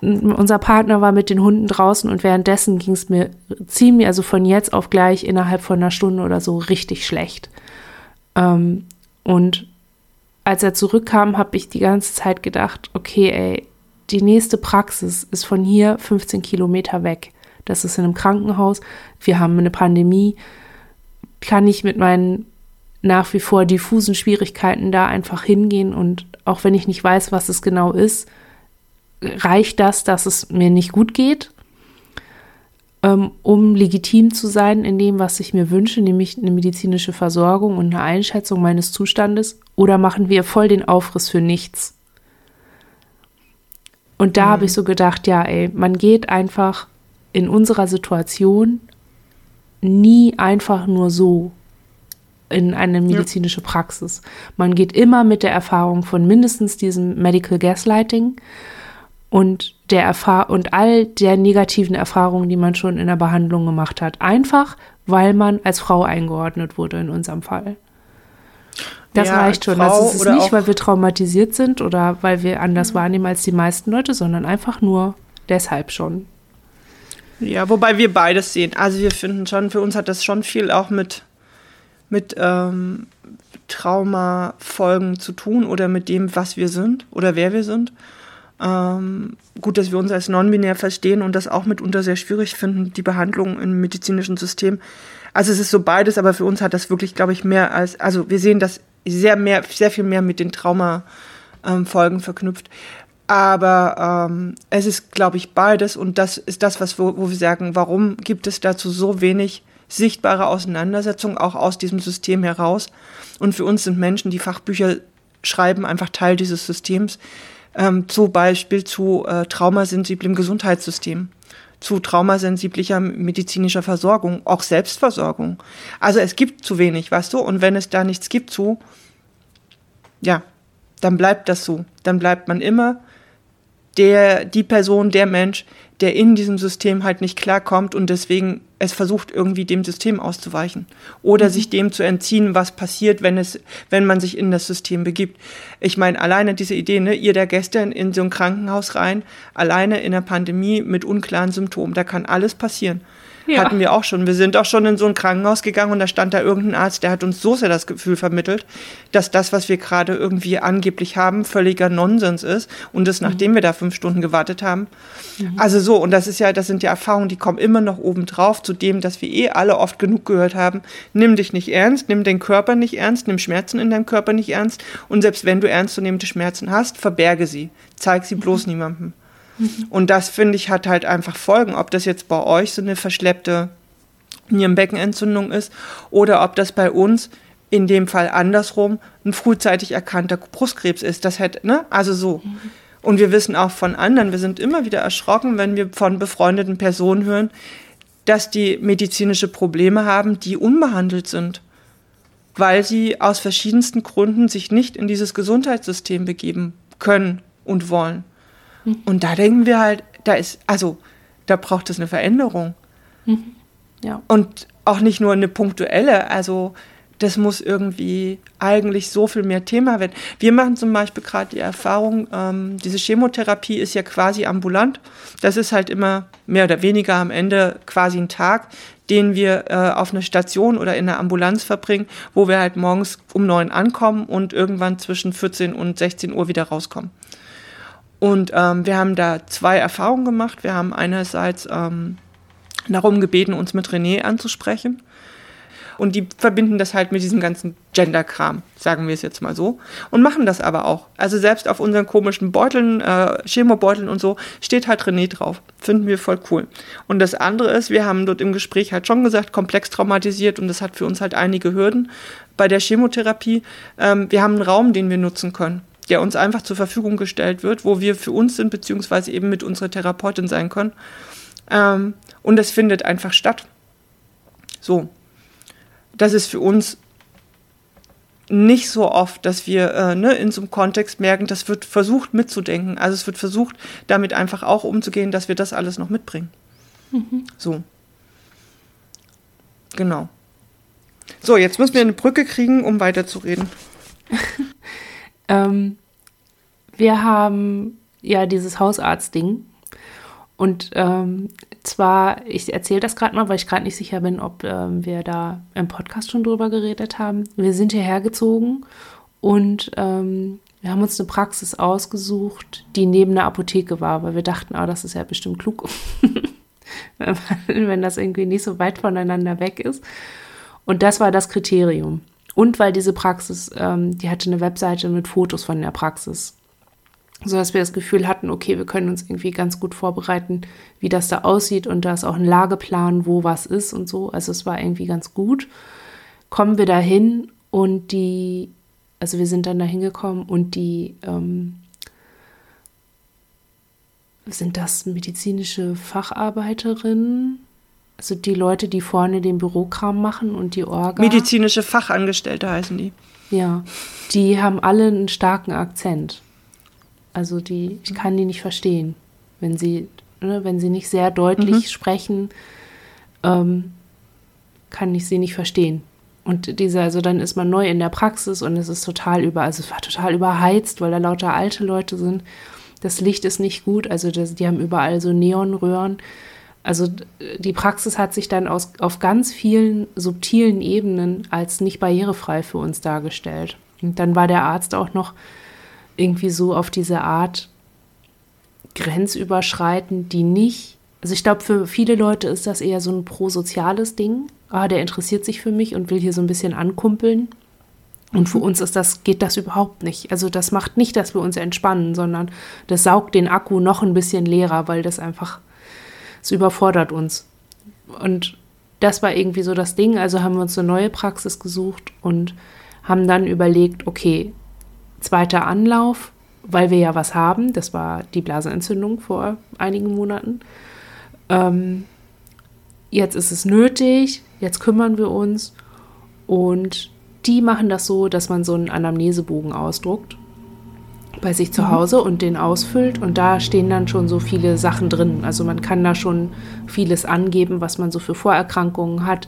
A: unser Partner war mit den Hunden draußen und währenddessen ging es mir ziemlich, also von jetzt auf gleich innerhalb von einer Stunde oder so richtig schlecht. Ähm, und als er zurückkam, habe ich die ganze Zeit gedacht, okay, ey, die nächste Praxis ist von hier 15 Kilometer weg. Das ist in einem Krankenhaus. Wir haben eine Pandemie. Kann ich mit meinen nach wie vor diffusen Schwierigkeiten da einfach hingehen und auch wenn ich nicht weiß, was es genau ist, reicht das, dass es mir nicht gut geht, ähm, um legitim zu sein in dem, was ich mir wünsche, nämlich eine medizinische Versorgung und eine Einschätzung meines Zustandes? Oder machen wir voll den Aufriss für nichts? Und da mhm. habe ich so gedacht, ja, ey, man geht einfach in unserer Situation nie einfach nur so in eine medizinische Praxis. Man geht immer mit der Erfahrung von mindestens diesem Medical Gaslighting und der Erfahr und all der negativen Erfahrungen, die man schon in der Behandlung gemacht hat. Einfach, weil man als Frau eingeordnet wurde in unserem Fall. Das ja, reicht schon. Das ist es nicht, weil wir traumatisiert sind oder weil wir anders mhm. wahrnehmen als die meisten Leute, sondern einfach nur deshalb schon.
B: Ja, wobei wir beides sehen. Also wir finden schon, für uns hat das schon viel auch mit, mit ähm, Traumafolgen zu tun oder mit dem, was wir sind oder wer wir sind. Ähm, gut, dass wir uns als non-binär verstehen und das auch mitunter sehr schwierig finden, die Behandlung im medizinischen System. Also es ist so beides, aber für uns hat das wirklich, glaube ich, mehr als, also wir sehen das sehr mehr, sehr viel mehr mit den Traumafolgen ähm, verknüpft. Aber ähm, es ist, glaube ich, beides und das ist das, was wo, wo wir sagen, warum gibt es dazu so wenig sichtbare Auseinandersetzungen auch aus diesem System heraus? Und für uns sind Menschen, die Fachbücher schreiben, einfach Teil dieses Systems ähm, zum Beispiel zu äh, traumasensiblem Gesundheitssystem, zu traumasensiblicher medizinischer Versorgung, auch Selbstversorgung. Also es gibt zu wenig, weißt du, und wenn es da nichts gibt zu, ja, dann bleibt das so. Dann bleibt man immer der, die Person, der Mensch, der in diesem System halt nicht klarkommt und deswegen es versucht, irgendwie dem System auszuweichen oder mhm. sich dem zu entziehen, was passiert, wenn es, wenn man sich in das System begibt. Ich meine, alleine diese Idee, ne, ihr da gestern in so ein Krankenhaus rein, alleine in der Pandemie mit unklaren Symptomen, da kann alles passieren. Ja. Hatten wir auch schon. Wir sind auch schon in so ein Krankenhaus gegangen und da stand da irgendein Arzt, der hat uns so sehr das Gefühl vermittelt, dass das, was wir gerade irgendwie angeblich haben, völliger Nonsens ist. Und das, mhm. nachdem wir da fünf Stunden gewartet haben. Mhm. Also so, und das ist ja, das sind ja Erfahrungen, die kommen immer noch oben drauf, zu dem, dass wir eh alle oft genug gehört haben. Nimm dich nicht ernst, nimm den Körper nicht ernst, nimm Schmerzen in deinem Körper nicht ernst. Und selbst wenn du ernstzunehmende Schmerzen hast, verberge sie. Zeig sie bloß mhm. niemandem. Und das, finde ich, hat halt einfach Folgen. Ob das jetzt bei euch so eine verschleppte Nierenbeckenentzündung ist oder ob das bei uns in dem Fall andersrum ein frühzeitig erkannter Brustkrebs ist. Das hätte, ne? Also so. Und wir wissen auch von anderen, wir sind immer wieder erschrocken, wenn wir von befreundeten Personen hören, dass die medizinische Probleme haben, die unbehandelt sind. weil sie aus verschiedensten Gründen sich nicht in dieses Gesundheitssystem begeben können und wollen. Mhm. Und da denken wir halt, da ist, also da braucht es eine Veränderung. Mhm. Ja. Und auch nicht nur eine punktuelle, also das muss irgendwie eigentlich so viel mehr Thema werden. Wir machen zum Beispiel gerade die Erfahrung, ähm, diese Chemotherapie ist ja quasi ambulant. Das ist halt immer mehr oder weniger am Ende quasi ein Tag, den wir äh, auf einer Station oder in einer Ambulanz verbringen, wo wir halt morgens um neun ankommen und irgendwann zwischen 14 und 16 Uhr wieder rauskommen. Und ähm, wir haben da zwei Erfahrungen gemacht. Wir haben einerseits ähm, darum gebeten, uns mit René anzusprechen und die verbinden das halt mit diesem ganzen Gender-Kram, sagen wir es jetzt mal so. Und machen das aber auch. Also selbst auf unseren komischen Beuteln, äh, Chemobeuteln und so, steht halt René drauf. Finden wir voll cool. Und das andere ist, wir haben dort im Gespräch halt schon gesagt, komplex traumatisiert und das hat für uns halt einige Hürden bei der Chemotherapie. Ähm, wir haben einen Raum, den wir nutzen können der uns einfach zur Verfügung gestellt wird, wo wir für uns sind, beziehungsweise eben mit unserer Therapeutin sein können. Ähm, und das findet einfach statt. So, das ist für uns nicht so oft, dass wir äh, ne, in so einem Kontext merken, das wird versucht mitzudenken. Also es wird versucht, damit einfach auch umzugehen, dass wir das alles noch mitbringen. Mhm. So. Genau. So, jetzt müssen wir eine Brücke kriegen, um weiterzureden.
A: ähm, wir haben ja dieses Hausarztding und ähm, zwar, ich erzähle das gerade mal, weil ich gerade nicht sicher bin, ob ähm, wir da im Podcast schon drüber geredet haben. Wir sind hierher gezogen und ähm, wir haben uns eine Praxis ausgesucht, die neben der Apotheke war, weil wir dachten, ah, das ist ja bestimmt klug, wenn das irgendwie nicht so weit voneinander weg ist. Und das war das Kriterium. Und weil diese Praxis, ähm, die hatte eine Webseite mit Fotos von der Praxis so dass wir das Gefühl hatten, okay, wir können uns irgendwie ganz gut vorbereiten, wie das da aussieht und da ist auch ein Lageplan, wo was ist und so. Also es war irgendwie ganz gut. Kommen wir dahin und die, also wir sind dann da hingekommen und die, ähm, sind das medizinische Facharbeiterinnen? Also die Leute, die vorne den Bürokram machen und die Orga.
B: Medizinische Fachangestellte heißen die.
A: Ja, die haben alle einen starken Akzent. Also die, ich kann die nicht verstehen, wenn sie, ne, wenn sie nicht sehr deutlich mhm. sprechen, ähm, kann ich sie nicht verstehen. Und diese, also dann ist man neu in der Praxis und es ist total über, also es war total überheizt, weil da lauter alte Leute sind. Das Licht ist nicht gut, also das, die haben überall so Neonröhren. Also die Praxis hat sich dann aus, auf ganz vielen subtilen Ebenen als nicht barrierefrei für uns dargestellt. Und dann war der Arzt auch noch irgendwie so auf diese Art grenzüberschreitend, die nicht, also ich glaube, für viele Leute ist das eher so ein prosoziales Ding. Ah, der interessiert sich für mich und will hier so ein bisschen ankumpeln. Und für uns ist das, geht das überhaupt nicht. Also das macht nicht, dass wir uns entspannen, sondern das saugt den Akku noch ein bisschen leerer, weil das einfach, es überfordert uns. Und das war irgendwie so das Ding. Also haben wir uns eine neue Praxis gesucht und haben dann überlegt, okay, zweiter Anlauf, weil wir ja was haben. Das war die Blasenentzündung vor einigen Monaten. Ähm, jetzt ist es nötig, jetzt kümmern wir uns. Und die machen das so, dass man so einen Anamnesebogen ausdruckt bei sich zu. Hause und den ausfüllt. Und da stehen dann schon so viele Sachen drin. Also man kann da schon vieles angeben, was man so für Vorerkrankungen hat,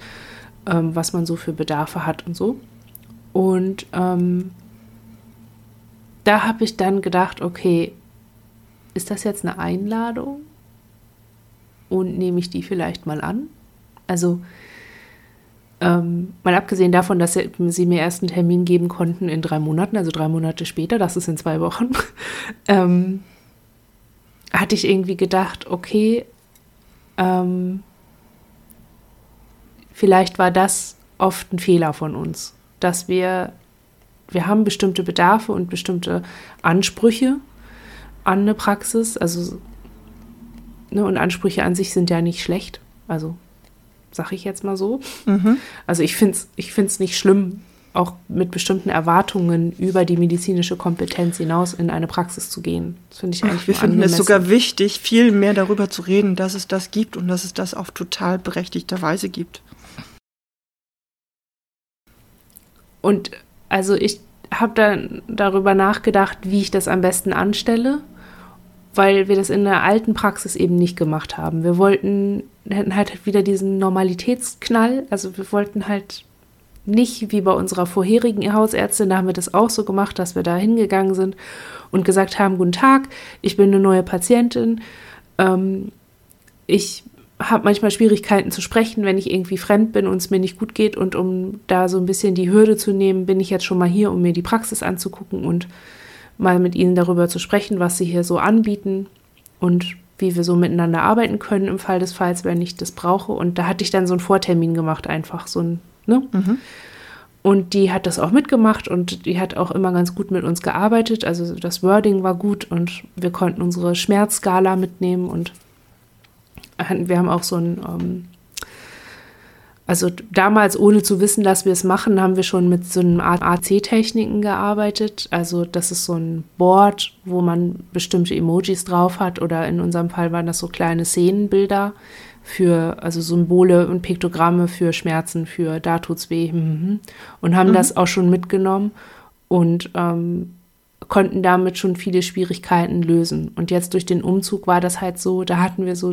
A: ähm, was man so für Bedarfe hat und so. Und ähm, da habe ich dann gedacht, okay, ist das jetzt eine Einladung? Und nehme ich die vielleicht mal an? Also, ähm, mal abgesehen davon, dass sie mir erst einen Termin geben konnten in drei Monaten, also drei Monate später, das ist in zwei Wochen, ähm, hatte ich irgendwie gedacht, okay, ähm, vielleicht war das oft ein Fehler von uns, dass wir wir haben bestimmte Bedarfe und bestimmte Ansprüche an eine Praxis. Also, ne, und Ansprüche an sich sind ja nicht schlecht. Also, sage ich jetzt mal so. Mhm. Also, ich finde es ich find's nicht schlimm, auch mit bestimmten Erwartungen über die medizinische Kompetenz hinaus in eine Praxis zu gehen. Das finde ich eigentlich
B: Wir finden es sogar wichtig, viel mehr darüber zu reden, dass es das gibt und dass es das auf total berechtigter Weise gibt.
A: und also ich habe dann darüber nachgedacht, wie ich das am besten anstelle, weil wir das in der alten Praxis eben nicht gemacht haben. Wir wollten, hätten halt wieder diesen Normalitätsknall, also wir wollten halt nicht wie bei unserer vorherigen Hausärztin, da haben wir das auch so gemacht, dass wir da hingegangen sind und gesagt haben, guten Tag, ich bin eine neue Patientin, ähm, ich habe manchmal Schwierigkeiten zu sprechen, wenn ich irgendwie fremd bin und es mir nicht gut geht. Und um da so ein bisschen die Hürde zu nehmen, bin ich jetzt schon mal hier, um mir die Praxis anzugucken und mal mit ihnen darüber zu sprechen, was sie hier so anbieten und wie wir so miteinander arbeiten können im Fall des Falls, wenn ich das brauche. Und da hatte ich dann so einen Vortermin gemacht, einfach so ein, ne? Mhm. Und die hat das auch mitgemacht und die hat auch immer ganz gut mit uns gearbeitet. Also das Wording war gut und wir konnten unsere Schmerzskala mitnehmen und wir haben auch so ein, ähm, also damals, ohne zu wissen, dass wir es machen, haben wir schon mit so einem AC-Techniken gearbeitet. Also das ist so ein Board, wo man bestimmte Emojis drauf hat oder in unserem Fall waren das so kleine Szenenbilder für, also Symbole und Piktogramme für Schmerzen, für da tut's weh mhm. und haben mhm. das auch schon mitgenommen und ähm, konnten damit schon viele Schwierigkeiten lösen. Und jetzt durch den Umzug war das halt so, da hatten wir so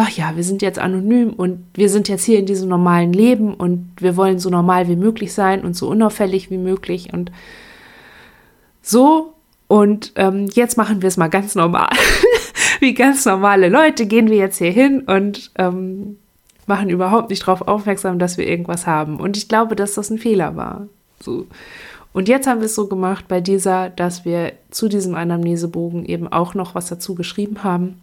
A: ach ja, wir sind jetzt anonym und wir sind jetzt hier in diesem normalen Leben und wir wollen so normal wie möglich sein und so unauffällig wie möglich und so. Und ähm, jetzt machen wir es mal ganz normal. wie ganz normale Leute gehen wir jetzt hier hin und ähm, machen überhaupt nicht darauf aufmerksam, dass wir irgendwas haben. Und ich glaube, dass das ein Fehler war. So. Und jetzt haben wir es so gemacht bei dieser, dass wir zu diesem Anamnesebogen eben auch noch was dazu geschrieben haben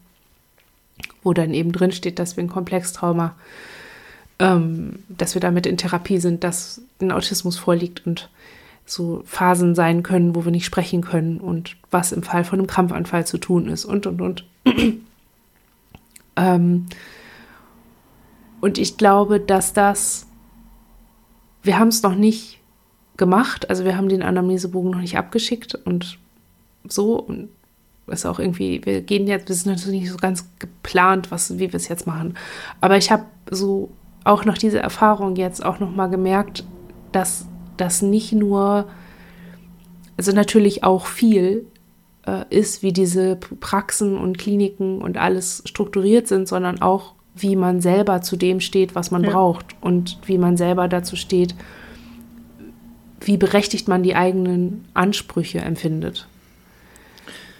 A: wo dann eben drin steht, dass wir ein Komplextrauma, ähm, dass wir damit in Therapie sind, dass ein Autismus vorliegt und so Phasen sein können, wo wir nicht sprechen können und was im Fall von einem Krampfanfall zu tun ist und und und. ähm, und ich glaube, dass das, wir haben es noch nicht gemacht, also wir haben den Anamnesebogen noch nicht abgeschickt und so und ist auch irgendwie, wir gehen jetzt, wir sind natürlich nicht so ganz geplant, was, wie wir es jetzt machen. Aber ich habe so auch nach dieser Erfahrung jetzt auch nochmal gemerkt, dass das nicht nur, also natürlich auch viel äh, ist, wie diese Praxen und Kliniken und alles strukturiert sind, sondern auch, wie man selber zu dem steht, was man ja. braucht und wie man selber dazu steht, wie berechtigt man die eigenen Ansprüche empfindet.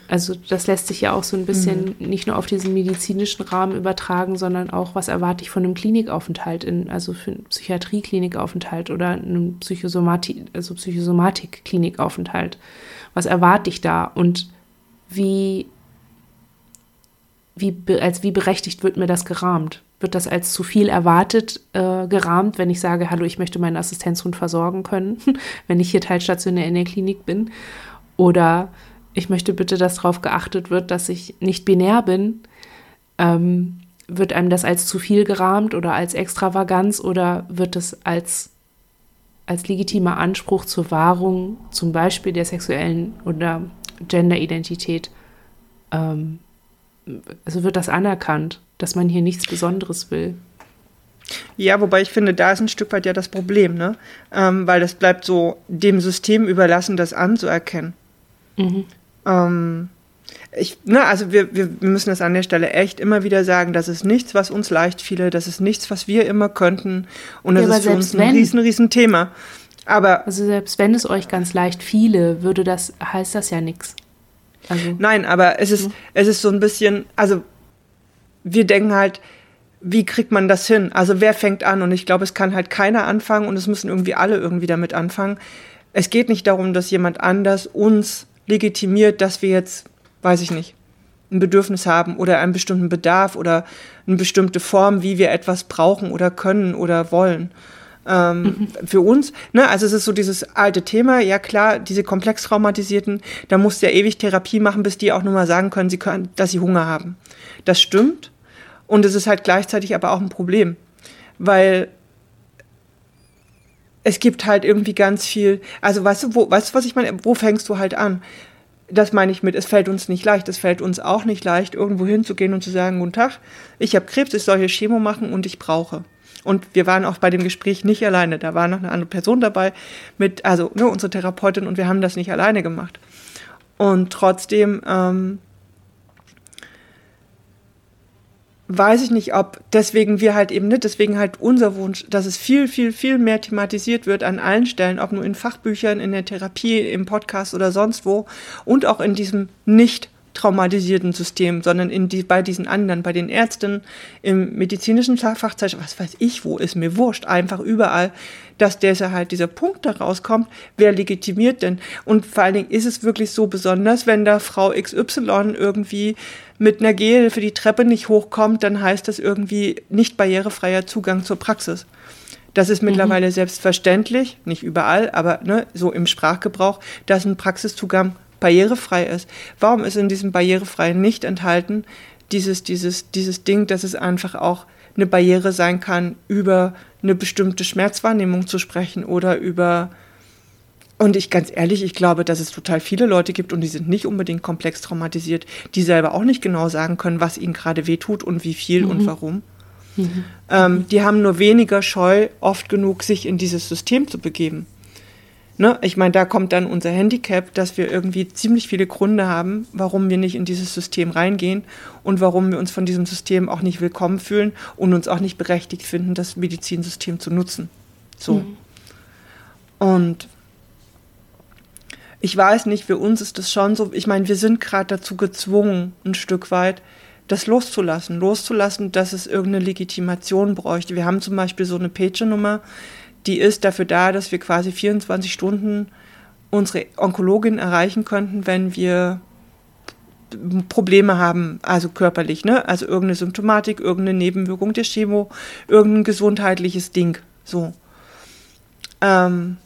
A: Also das lässt sich ja auch so ein bisschen mhm. nicht nur auf diesen medizinischen Rahmen übertragen, sondern auch, was erwarte ich von einem Klinikaufenthalt, in, also für einen Psychiatrie-Klinikaufenthalt oder einem Psychosomatik, also Psychosomatik-Klinikaufenthalt. Was erwarte ich da und wie, wie, als wie berechtigt wird mir das gerahmt? Wird das als zu viel erwartet äh, gerahmt, wenn ich sage, hallo, ich möchte meinen Assistenzhund versorgen können, wenn ich hier teilstationär in der Klinik bin? Oder ich möchte bitte, dass darauf geachtet wird, dass ich nicht binär bin. Ähm, wird einem das als zu viel gerahmt oder als Extravaganz oder wird es als, als legitimer Anspruch zur Wahrung zum Beispiel der sexuellen oder Genderidentität, ähm, also wird das anerkannt, dass man hier nichts Besonderes will?
B: Ja, wobei ich finde, da ist ein Stück weit ja das Problem, ne? Ähm, weil das bleibt so dem System überlassen, das anzuerkennen. Mhm. Ähm, ich, ne, also wir, wir müssen das an der Stelle echt immer wieder sagen, das ist nichts, was uns leicht fiele, das ist nichts, was wir immer könnten und das ja, ist für uns ein wenn, riesen, riesen Thema. Aber
A: also selbst wenn es euch ganz leicht fiele, würde das heißt das ja nichts.
B: Also, Nein, aber es ist, mhm. es ist so ein bisschen, also wir denken halt, wie kriegt man das hin? Also wer fängt an? Und ich glaube, es kann halt keiner anfangen und es müssen irgendwie alle irgendwie damit anfangen. Es geht nicht darum, dass jemand anders uns legitimiert, dass wir jetzt, weiß ich nicht, ein Bedürfnis haben oder einen bestimmten Bedarf oder eine bestimmte Form, wie wir etwas brauchen oder können oder wollen. Ähm, mhm. Für uns, ne, also es ist so dieses alte Thema, ja klar, diese komplex traumatisierten, da musst du ja ewig Therapie machen, bis die auch nur mal sagen können, sie können, dass sie Hunger haben. Das stimmt. Und es ist halt gleichzeitig aber auch ein Problem, weil es gibt halt irgendwie ganz viel, also weißt du, wo, weißt du, was ich meine? Wo fängst du halt an? Das meine ich mit, es fällt uns nicht leicht. Es fällt uns auch nicht leicht, irgendwo hinzugehen und zu sagen, guten Tag, ich habe Krebs, ich soll hier Chemo machen und ich brauche. Und wir waren auch bei dem Gespräch nicht alleine. Da war noch eine andere Person dabei, mit, also ne, unsere Therapeutin, und wir haben das nicht alleine gemacht. Und trotzdem ähm, weiß ich nicht, ob deswegen wir halt eben nicht, deswegen halt unser Wunsch, dass es viel, viel, viel mehr thematisiert wird an allen Stellen, ob nur in Fachbüchern, in der Therapie, im Podcast oder sonst wo und auch in diesem nicht traumatisierten System, sondern in die, bei diesen anderen, bei den Ärzten, im medizinischen Fachzeichen, was weiß ich wo, ist mir wurscht, einfach überall, dass der halt dieser Punkt da rauskommt, wer legitimiert denn? Und vor allen Dingen ist es wirklich so besonders, wenn da Frau XY irgendwie mit einer Gehhilfe die Treppe nicht hochkommt, dann heißt das irgendwie nicht barrierefreier Zugang zur Praxis. Das ist mhm. mittlerweile mhm. selbstverständlich, nicht überall, aber ne, so im Sprachgebrauch, dass ein Praxiszugang barrierefrei ist. Warum ist in diesem barrierefreien nicht enthalten dieses, dieses, dieses Ding, dass es einfach auch eine Barriere sein kann, über eine bestimmte Schmerzwahrnehmung zu sprechen oder über und ich ganz ehrlich, ich glaube, dass es total viele Leute gibt und die sind nicht unbedingt komplex traumatisiert, die selber auch nicht genau sagen können, was ihnen gerade wehtut und wie viel mhm. und warum. Mhm. Ähm, die haben nur weniger Scheu, oft genug, sich in dieses System zu begeben. Ne? Ich meine, da kommt dann unser Handicap, dass wir irgendwie ziemlich viele Gründe haben, warum wir nicht in dieses System reingehen und warum wir uns von diesem System auch nicht willkommen fühlen und uns auch nicht berechtigt finden, das Medizinsystem zu nutzen. So. Mhm. Und ich weiß nicht, für uns ist das schon so, ich meine, wir sind gerade dazu gezwungen, ein Stück weit, das loszulassen. Loszulassen, dass es irgendeine Legitimation bräuchte. Wir haben zum Beispiel so eine Pager-Nummer, die ist dafür da, dass wir quasi 24 Stunden unsere Onkologin erreichen könnten, wenn wir Probleme haben, also körperlich, ne? Also irgendeine Symptomatik, irgendeine Nebenwirkung der Chemo, irgendein gesundheitliches Ding, so. Ähm,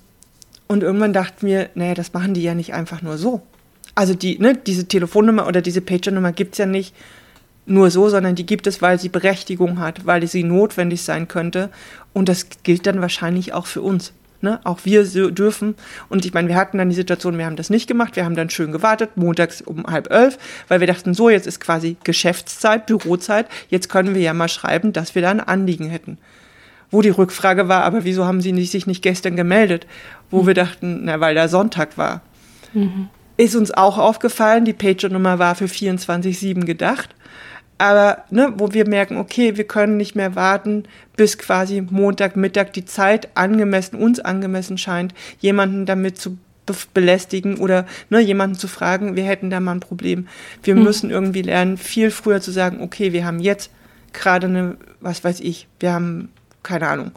B: und irgendwann dachten wir, naja, das machen die ja nicht einfach nur so. Also die, ne, diese Telefonnummer oder diese Pager-Nummer gibt es ja nicht nur so, sondern die gibt es, weil sie Berechtigung hat, weil sie notwendig sein könnte. Und das gilt dann wahrscheinlich auch für uns. Ne? Auch wir so dürfen. Und ich meine, wir hatten dann die Situation, wir haben das nicht gemacht. Wir haben dann schön gewartet, montags um halb elf, weil wir dachten, so, jetzt ist quasi Geschäftszeit, Bürozeit. Jetzt können wir ja mal schreiben, dass wir da ein Anliegen hätten. Wo die Rückfrage war, aber wieso haben sie sich nicht gestern gemeldet? Wo mhm. wir dachten, na, weil da Sonntag war. Mhm. Ist uns auch aufgefallen, die Pager-Nummer war für 24-7 gedacht aber ne, wo wir merken, okay, wir können nicht mehr warten, bis quasi Montagmittag die Zeit angemessen, uns angemessen scheint, jemanden damit zu belästigen oder ne, jemanden zu fragen, wir hätten da mal ein Problem. Wir hm. müssen irgendwie lernen, viel früher zu sagen, okay, wir haben jetzt gerade eine, was weiß ich, wir haben, keine Ahnung,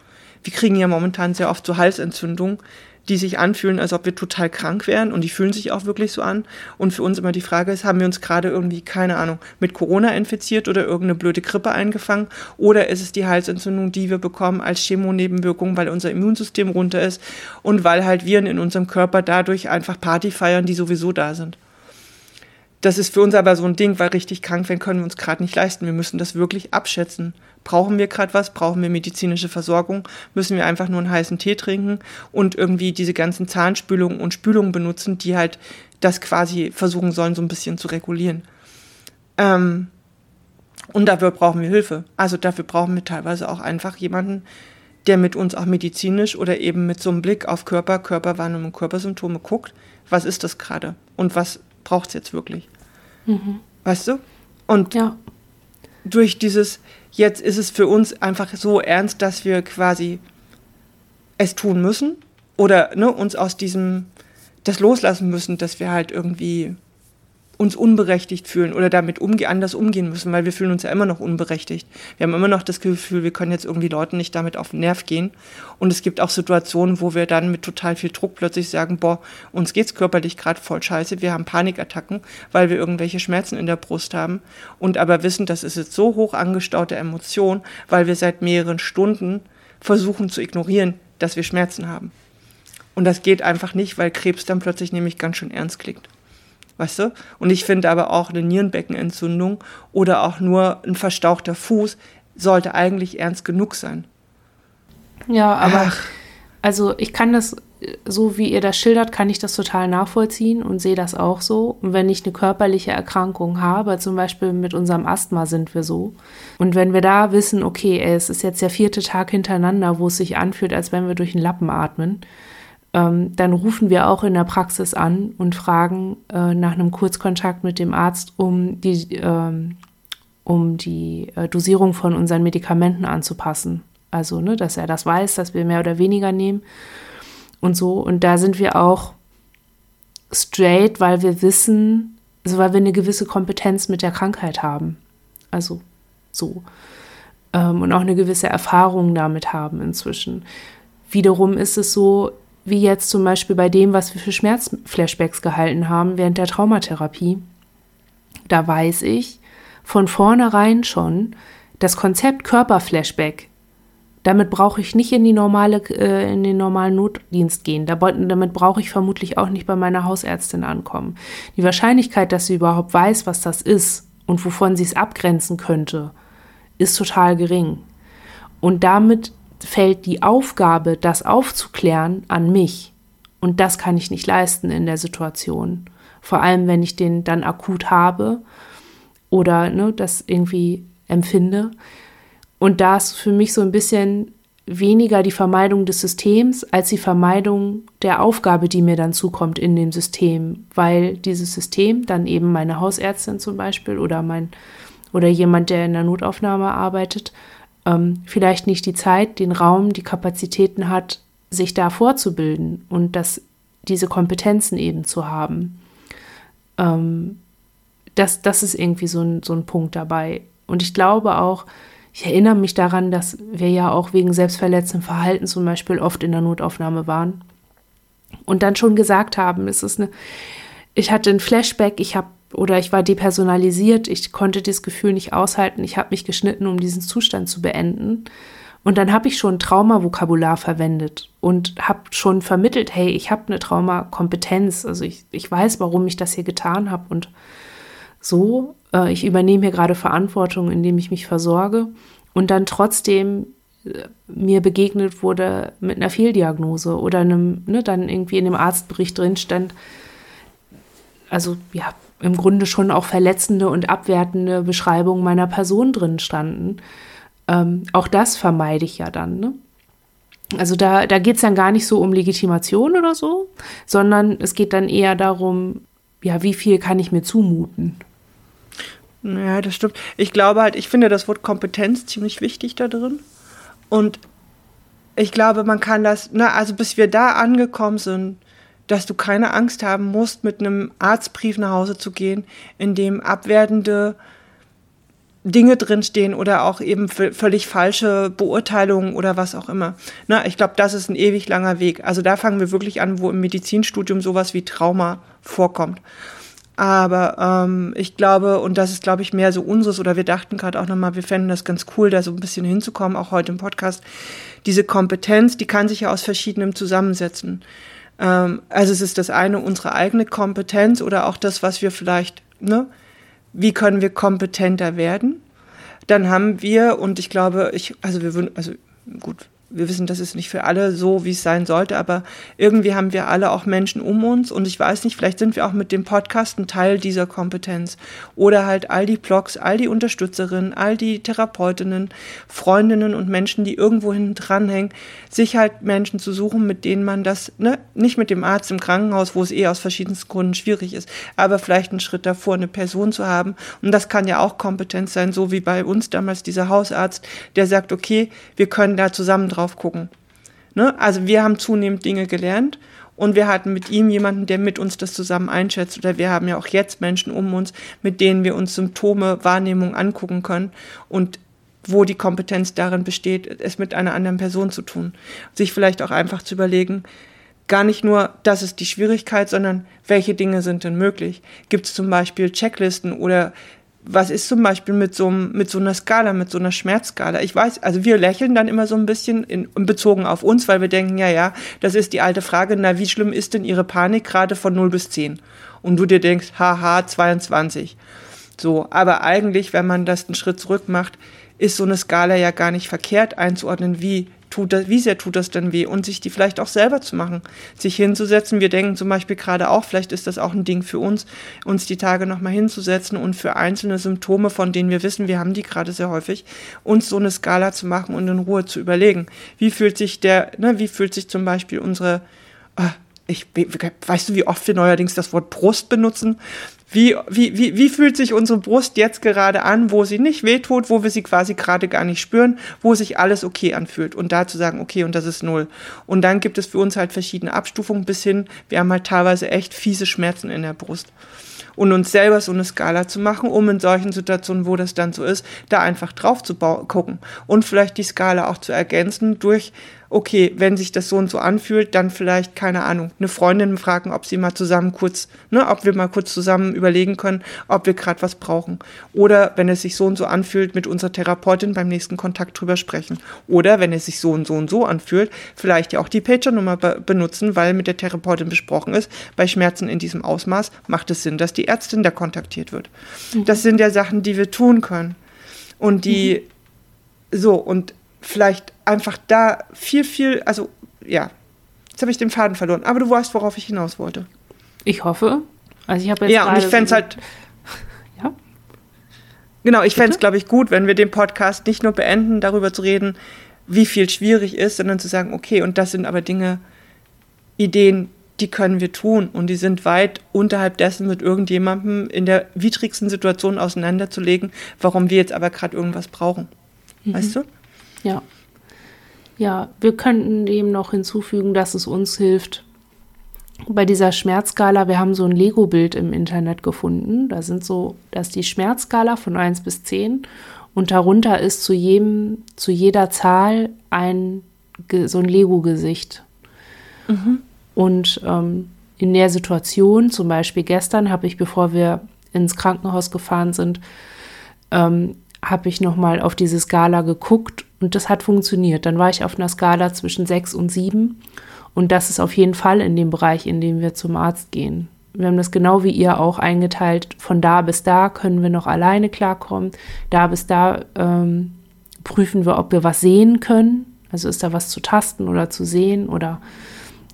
B: wir kriegen ja momentan sehr oft so Halsentzündung die sich anfühlen, als ob wir total krank wären und die fühlen sich auch wirklich so an. Und für uns immer die Frage ist, haben wir uns gerade irgendwie, keine Ahnung, mit Corona infiziert oder irgendeine blöde Grippe eingefangen oder ist es die Halsentzündung, die wir bekommen als Chemonebenwirkung, weil unser Immunsystem runter ist und weil halt Viren in unserem Körper dadurch einfach Party feiern, die sowieso da sind. Das ist für uns aber so ein Ding, weil richtig krank werden können wir uns gerade nicht leisten. Wir müssen das wirklich abschätzen. Brauchen wir gerade was? Brauchen wir medizinische Versorgung? Müssen wir einfach nur einen heißen Tee trinken und irgendwie diese ganzen Zahnspülungen und Spülungen benutzen, die halt das quasi versuchen sollen, so ein bisschen zu regulieren. Ähm, und dafür brauchen wir Hilfe. Also dafür brauchen wir teilweise auch einfach jemanden, der mit uns auch medizinisch oder eben mit so einem Blick auf Körper, Körperwahrnehmung, Körpersymptome guckt. Was ist das gerade? Und was braucht es jetzt wirklich? Mhm. Weißt du? Und ja. durch dieses, jetzt ist es für uns einfach so ernst, dass wir quasi es tun müssen oder ne, uns aus diesem, das loslassen müssen, dass wir halt irgendwie uns unberechtigt fühlen oder damit umge anders umgehen müssen, weil wir fühlen uns ja immer noch unberechtigt. Wir haben immer noch das Gefühl, wir können jetzt irgendwie Leuten nicht damit auf den Nerv gehen. Und es gibt auch Situationen, wo wir dann mit total viel Druck plötzlich sagen, boah, uns geht's körperlich gerade voll scheiße, wir haben Panikattacken, weil wir irgendwelche Schmerzen in der Brust haben und aber wissen, das ist jetzt so hoch angestaute Emotion, weil wir seit mehreren Stunden versuchen zu ignorieren, dass wir Schmerzen haben. Und das geht einfach nicht, weil Krebs dann plötzlich nämlich ganz schön ernst klingt. Weißt du? Und ich finde aber auch eine Nierenbeckenentzündung oder auch nur ein verstauchter Fuß sollte eigentlich ernst genug sein.
A: Ja, aber Ach. also ich kann das so wie ihr das schildert, kann ich das total nachvollziehen und sehe das auch so. Und wenn ich eine körperliche Erkrankung habe, zum Beispiel mit unserem Asthma sind wir so. Und wenn wir da wissen, okay, es ist jetzt der vierte Tag hintereinander, wo es sich anfühlt, als wenn wir durch den Lappen atmen, ähm, dann rufen wir auch in der Praxis an und fragen äh, nach einem Kurzkontakt mit dem Arzt, um die, ähm, um die äh, Dosierung von unseren Medikamenten anzupassen. Also, ne, dass er das weiß, dass wir mehr oder weniger nehmen und so. Und da sind wir auch straight, weil wir wissen, also weil wir eine gewisse Kompetenz mit der Krankheit haben. Also so. Ähm, und auch eine gewisse Erfahrung damit haben inzwischen. Wiederum ist es so, wie jetzt zum Beispiel bei dem, was wir für Schmerzflashbacks gehalten haben während der Traumatherapie, da weiß ich von vornherein schon, das Konzept Körperflashback, damit brauche ich nicht in, die normale, äh, in den normalen Notdienst gehen. damit brauche ich vermutlich auch nicht bei meiner Hausärztin ankommen. Die Wahrscheinlichkeit, dass sie überhaupt weiß, was das ist und wovon sie es abgrenzen könnte, ist total gering. Und damit fällt die Aufgabe, das aufzuklären, an mich. Und das kann ich nicht leisten in der Situation. Vor allem, wenn ich den dann akut habe oder ne, das irgendwie empfinde. Und da ist für mich so ein bisschen weniger die Vermeidung des Systems als die Vermeidung der Aufgabe, die mir dann zukommt in dem System, weil dieses System dann eben meine Hausärztin zum Beispiel oder mein oder jemand, der in der Notaufnahme arbeitet, ähm, vielleicht nicht die Zeit, den Raum, die Kapazitäten hat, sich da vorzubilden und das, diese Kompetenzen eben zu haben. Ähm, das, das ist irgendwie so ein, so ein Punkt dabei. Und ich glaube auch, ich erinnere mich daran, dass wir ja auch wegen selbstverletzendem Verhalten zum Beispiel oft in der Notaufnahme waren und dann schon gesagt haben, es ist eine, ich hatte ein Flashback, ich habe oder ich war depersonalisiert, ich konnte das Gefühl nicht aushalten, ich habe mich geschnitten, um diesen Zustand zu beenden. Und dann habe ich schon Traumavokabular verwendet und habe schon vermittelt, hey, ich habe eine Traumakompetenz, also ich, ich weiß, warum ich das hier getan habe und so, äh, ich übernehme hier gerade Verantwortung, indem ich mich versorge und dann trotzdem äh, mir begegnet wurde mit einer Fehldiagnose oder einem, ne, dann irgendwie in dem Arztbericht drin stand, also ja, im Grunde schon auch verletzende und abwertende Beschreibungen meiner Person drin standen. Ähm, auch das vermeide ich ja dann. Ne? Also da, da geht es dann gar nicht so um Legitimation oder so, sondern es geht dann eher darum, ja, wie viel kann ich mir zumuten?
B: Ja, das stimmt. Ich glaube halt, ich finde das Wort Kompetenz ziemlich wichtig da drin. Und ich glaube, man kann das, na, ne, also bis wir da angekommen sind, dass du keine Angst haben musst, mit einem Arztbrief nach Hause zu gehen, in dem abwertende Dinge drinstehen oder auch eben völlig falsche Beurteilungen oder was auch immer. Na, ich glaube, das ist ein ewig langer Weg. Also da fangen wir wirklich an, wo im Medizinstudium sowas wie Trauma vorkommt. Aber ähm, ich glaube, und das ist, glaube ich, mehr so unseres, oder wir dachten gerade auch nochmal, wir fänden das ganz cool, da so ein bisschen hinzukommen, auch heute im Podcast. Diese Kompetenz, die kann sich ja aus verschiedenem zusammensetzen. Ähm, also es ist das eine unsere eigene Kompetenz oder auch das, was wir vielleicht, ne, wie können wir kompetenter werden? Dann haben wir, und ich glaube, ich, also wir würden, also gut, wir wissen, das ist nicht für alle so, wie es sein sollte, aber irgendwie haben wir alle auch Menschen um uns und ich weiß nicht, vielleicht sind wir auch mit dem Podcast ein Teil dieser Kompetenz. Oder halt all die Blogs, all die Unterstützerinnen, all die Therapeutinnen, Freundinnen und Menschen, die irgendwo hinten dranhängen, sich halt Menschen zu suchen, mit denen man das, ne, nicht mit dem Arzt im Krankenhaus, wo es eh aus verschiedensten Gründen schwierig ist, aber vielleicht einen Schritt davor, eine Person zu haben. Und das kann ja auch Kompetenz sein, so wie bei uns damals dieser Hausarzt, der sagt, okay, wir können da zusammen drauf drauf gucken. Ne? Also wir haben zunehmend Dinge gelernt und wir hatten mit ihm jemanden, der mit uns das zusammen einschätzt. Oder wir haben ja auch jetzt Menschen um uns, mit denen wir uns Symptome, Wahrnehmung angucken können und wo die Kompetenz darin besteht, es mit einer anderen Person zu tun. Sich vielleicht auch einfach zu überlegen, gar nicht nur, das ist die Schwierigkeit, sondern welche Dinge sind denn möglich? Gibt es zum Beispiel Checklisten oder was ist zum Beispiel mit so, mit so einer Skala, mit so einer Schmerzskala? Ich weiß, also wir lächeln dann immer so ein bisschen in, bezogen auf uns, weil wir denken, ja, ja, das ist die alte Frage, na, wie schlimm ist denn Ihre Panik gerade von 0 bis 10? Und du dir denkst, haha, 22. So, aber eigentlich, wenn man das einen Schritt zurück macht, ist so eine Skala ja gar nicht verkehrt einzuordnen, wie tut das, wie sehr tut das denn weh? Und sich die vielleicht auch selber zu machen, sich hinzusetzen. Wir denken zum Beispiel gerade auch, vielleicht ist das auch ein Ding für uns, uns die Tage nochmal hinzusetzen und für einzelne Symptome, von denen wir wissen, wir haben die gerade sehr häufig, uns so eine Skala zu machen und in Ruhe zu überlegen. Wie fühlt sich der, ne, wie fühlt sich zum Beispiel unsere, äh, ich, weißt du, wie oft wir neuerdings das Wort Brust benutzen? Wie, wie, wie, wie fühlt sich unsere Brust jetzt gerade an, wo sie nicht wehtut, wo wir sie quasi gerade gar nicht spüren, wo sich alles okay anfühlt? Und da zu sagen, okay, und das ist null. Und dann gibt es für uns halt verschiedene Abstufungen bis hin, wir haben halt teilweise echt fiese Schmerzen in der Brust und uns selber so eine Skala zu machen, um in solchen Situationen, wo das dann so ist, da einfach drauf zu gucken und vielleicht die Skala auch zu ergänzen durch okay, wenn sich das so und so anfühlt, dann vielleicht, keine Ahnung, eine Freundin fragen, ob sie mal zusammen kurz, ne, ob wir mal kurz zusammen überlegen können, ob wir gerade was brauchen. Oder wenn es sich so und so anfühlt, mit unserer Therapeutin beim nächsten Kontakt drüber sprechen. Oder wenn es sich so und so und so anfühlt, vielleicht ja auch die Pager-Nummer be benutzen, weil mit der Therapeutin besprochen ist, bei Schmerzen in diesem Ausmaß macht es Sinn, dass die Ärztin da kontaktiert wird. Mhm. Das sind ja Sachen, die wir tun können. Und die, mhm. so, und vielleicht einfach da viel, viel, also ja, jetzt habe ich den Faden verloren, aber du weißt, worauf ich hinaus wollte.
A: Ich hoffe. Also ich habe jetzt
B: Ja, und ich fände es halt. Ja. Genau, ich fände es, glaube ich, gut, wenn wir den Podcast nicht nur beenden, darüber zu reden, wie viel schwierig ist, sondern zu sagen, okay, und das sind aber Dinge, Ideen, die können wir tun und die sind weit unterhalb dessen, mit irgendjemandem in der widrigsten Situation auseinanderzulegen, warum wir jetzt aber gerade irgendwas brauchen. Mhm. Weißt du?
A: Ja. Ja, wir könnten dem noch hinzufügen, dass es uns hilft. Bei dieser Schmerzskala, wir haben so ein Lego-Bild im Internet gefunden. Da sind so, das ist die Schmerzskala von 1 bis 10 und darunter ist zu jedem, zu jeder Zahl ein so ein Lego-Gesicht. Mhm. Und ähm, in der Situation, zum Beispiel gestern, habe ich, bevor wir ins Krankenhaus gefahren sind, ähm, habe ich nochmal auf diese Skala geguckt und das hat funktioniert. Dann war ich auf einer Skala zwischen 6 und 7 und das ist auf jeden Fall in dem Bereich, in dem wir zum Arzt gehen. Wir haben das genau wie ihr auch eingeteilt. Von da bis da können wir noch alleine klarkommen. Da bis da ähm, prüfen wir, ob wir was sehen können. Also ist da was zu tasten oder zu sehen oder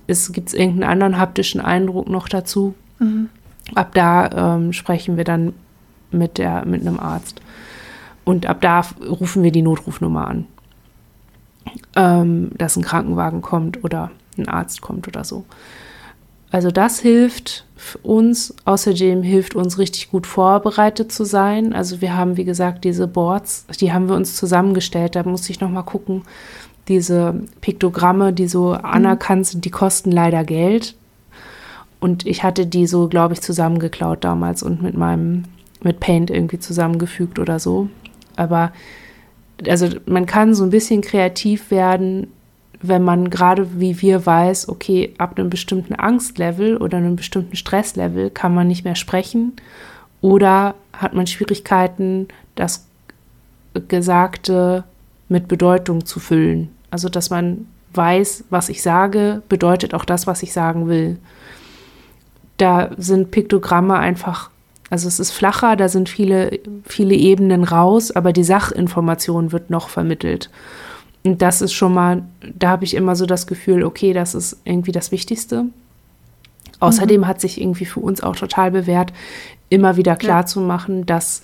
A: gibt es irgendeinen anderen haptischen Eindruck noch dazu. Mhm. Ab da ähm, sprechen wir dann mit, der, mit einem Arzt. Und ab da rufen wir die Notrufnummer an, ähm, dass ein Krankenwagen kommt oder ein Arzt kommt oder so. Also das hilft uns, außerdem hilft uns richtig gut vorbereitet zu sein. Also wir haben, wie gesagt, diese Boards, die haben wir uns zusammengestellt. Da muss ich nochmal gucken, diese Piktogramme, die so mhm. anerkannt sind, die kosten leider Geld. Und ich hatte die so, glaube ich, zusammengeklaut damals und mit meinem, mit Paint irgendwie zusammengefügt oder so. Aber also man kann so ein bisschen kreativ werden, wenn man gerade wie wir weiß, okay, ab einem bestimmten Angstlevel oder einem bestimmten Stresslevel kann man nicht mehr sprechen oder hat man Schwierigkeiten, das Gesagte mit Bedeutung zu füllen. Also dass man weiß, was ich sage, bedeutet auch das, was ich sagen will. Da sind Piktogramme einfach also es ist flacher, da sind viele, viele Ebenen raus, aber die Sachinformation wird noch vermittelt. Und das ist schon mal, da habe ich immer so das Gefühl, okay, das ist irgendwie das Wichtigste. Außerdem mhm. hat sich irgendwie für uns auch total bewährt, immer wieder klarzumachen, ja. dass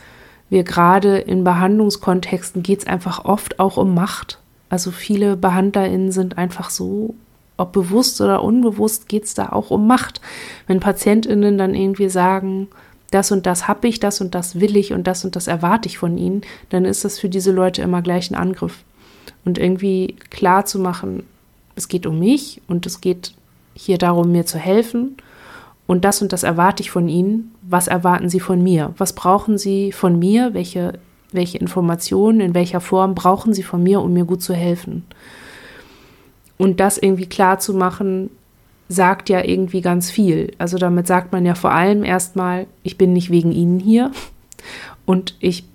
A: wir gerade in Behandlungskontexten geht es einfach oft auch um Macht. Also viele BehandlerInnen sind einfach so, ob bewusst oder unbewusst, geht es da auch um Macht. Wenn PatientInnen dann irgendwie sagen, das und das habe ich, das und das will ich und das und das erwarte ich von ihnen, dann ist das für diese Leute immer gleich ein Angriff. Und irgendwie klar zu machen, es geht um mich und es geht hier darum, mir zu helfen. Und das und das erwarte ich von Ihnen. Was erwarten Sie von mir? Was brauchen Sie von mir? Welche, welche Informationen, in welcher Form brauchen Sie von mir, um mir gut zu helfen? Und das irgendwie klar zu machen, sagt ja irgendwie ganz viel. Also damit sagt man ja vor allem erstmal, ich bin nicht wegen Ihnen hier und ich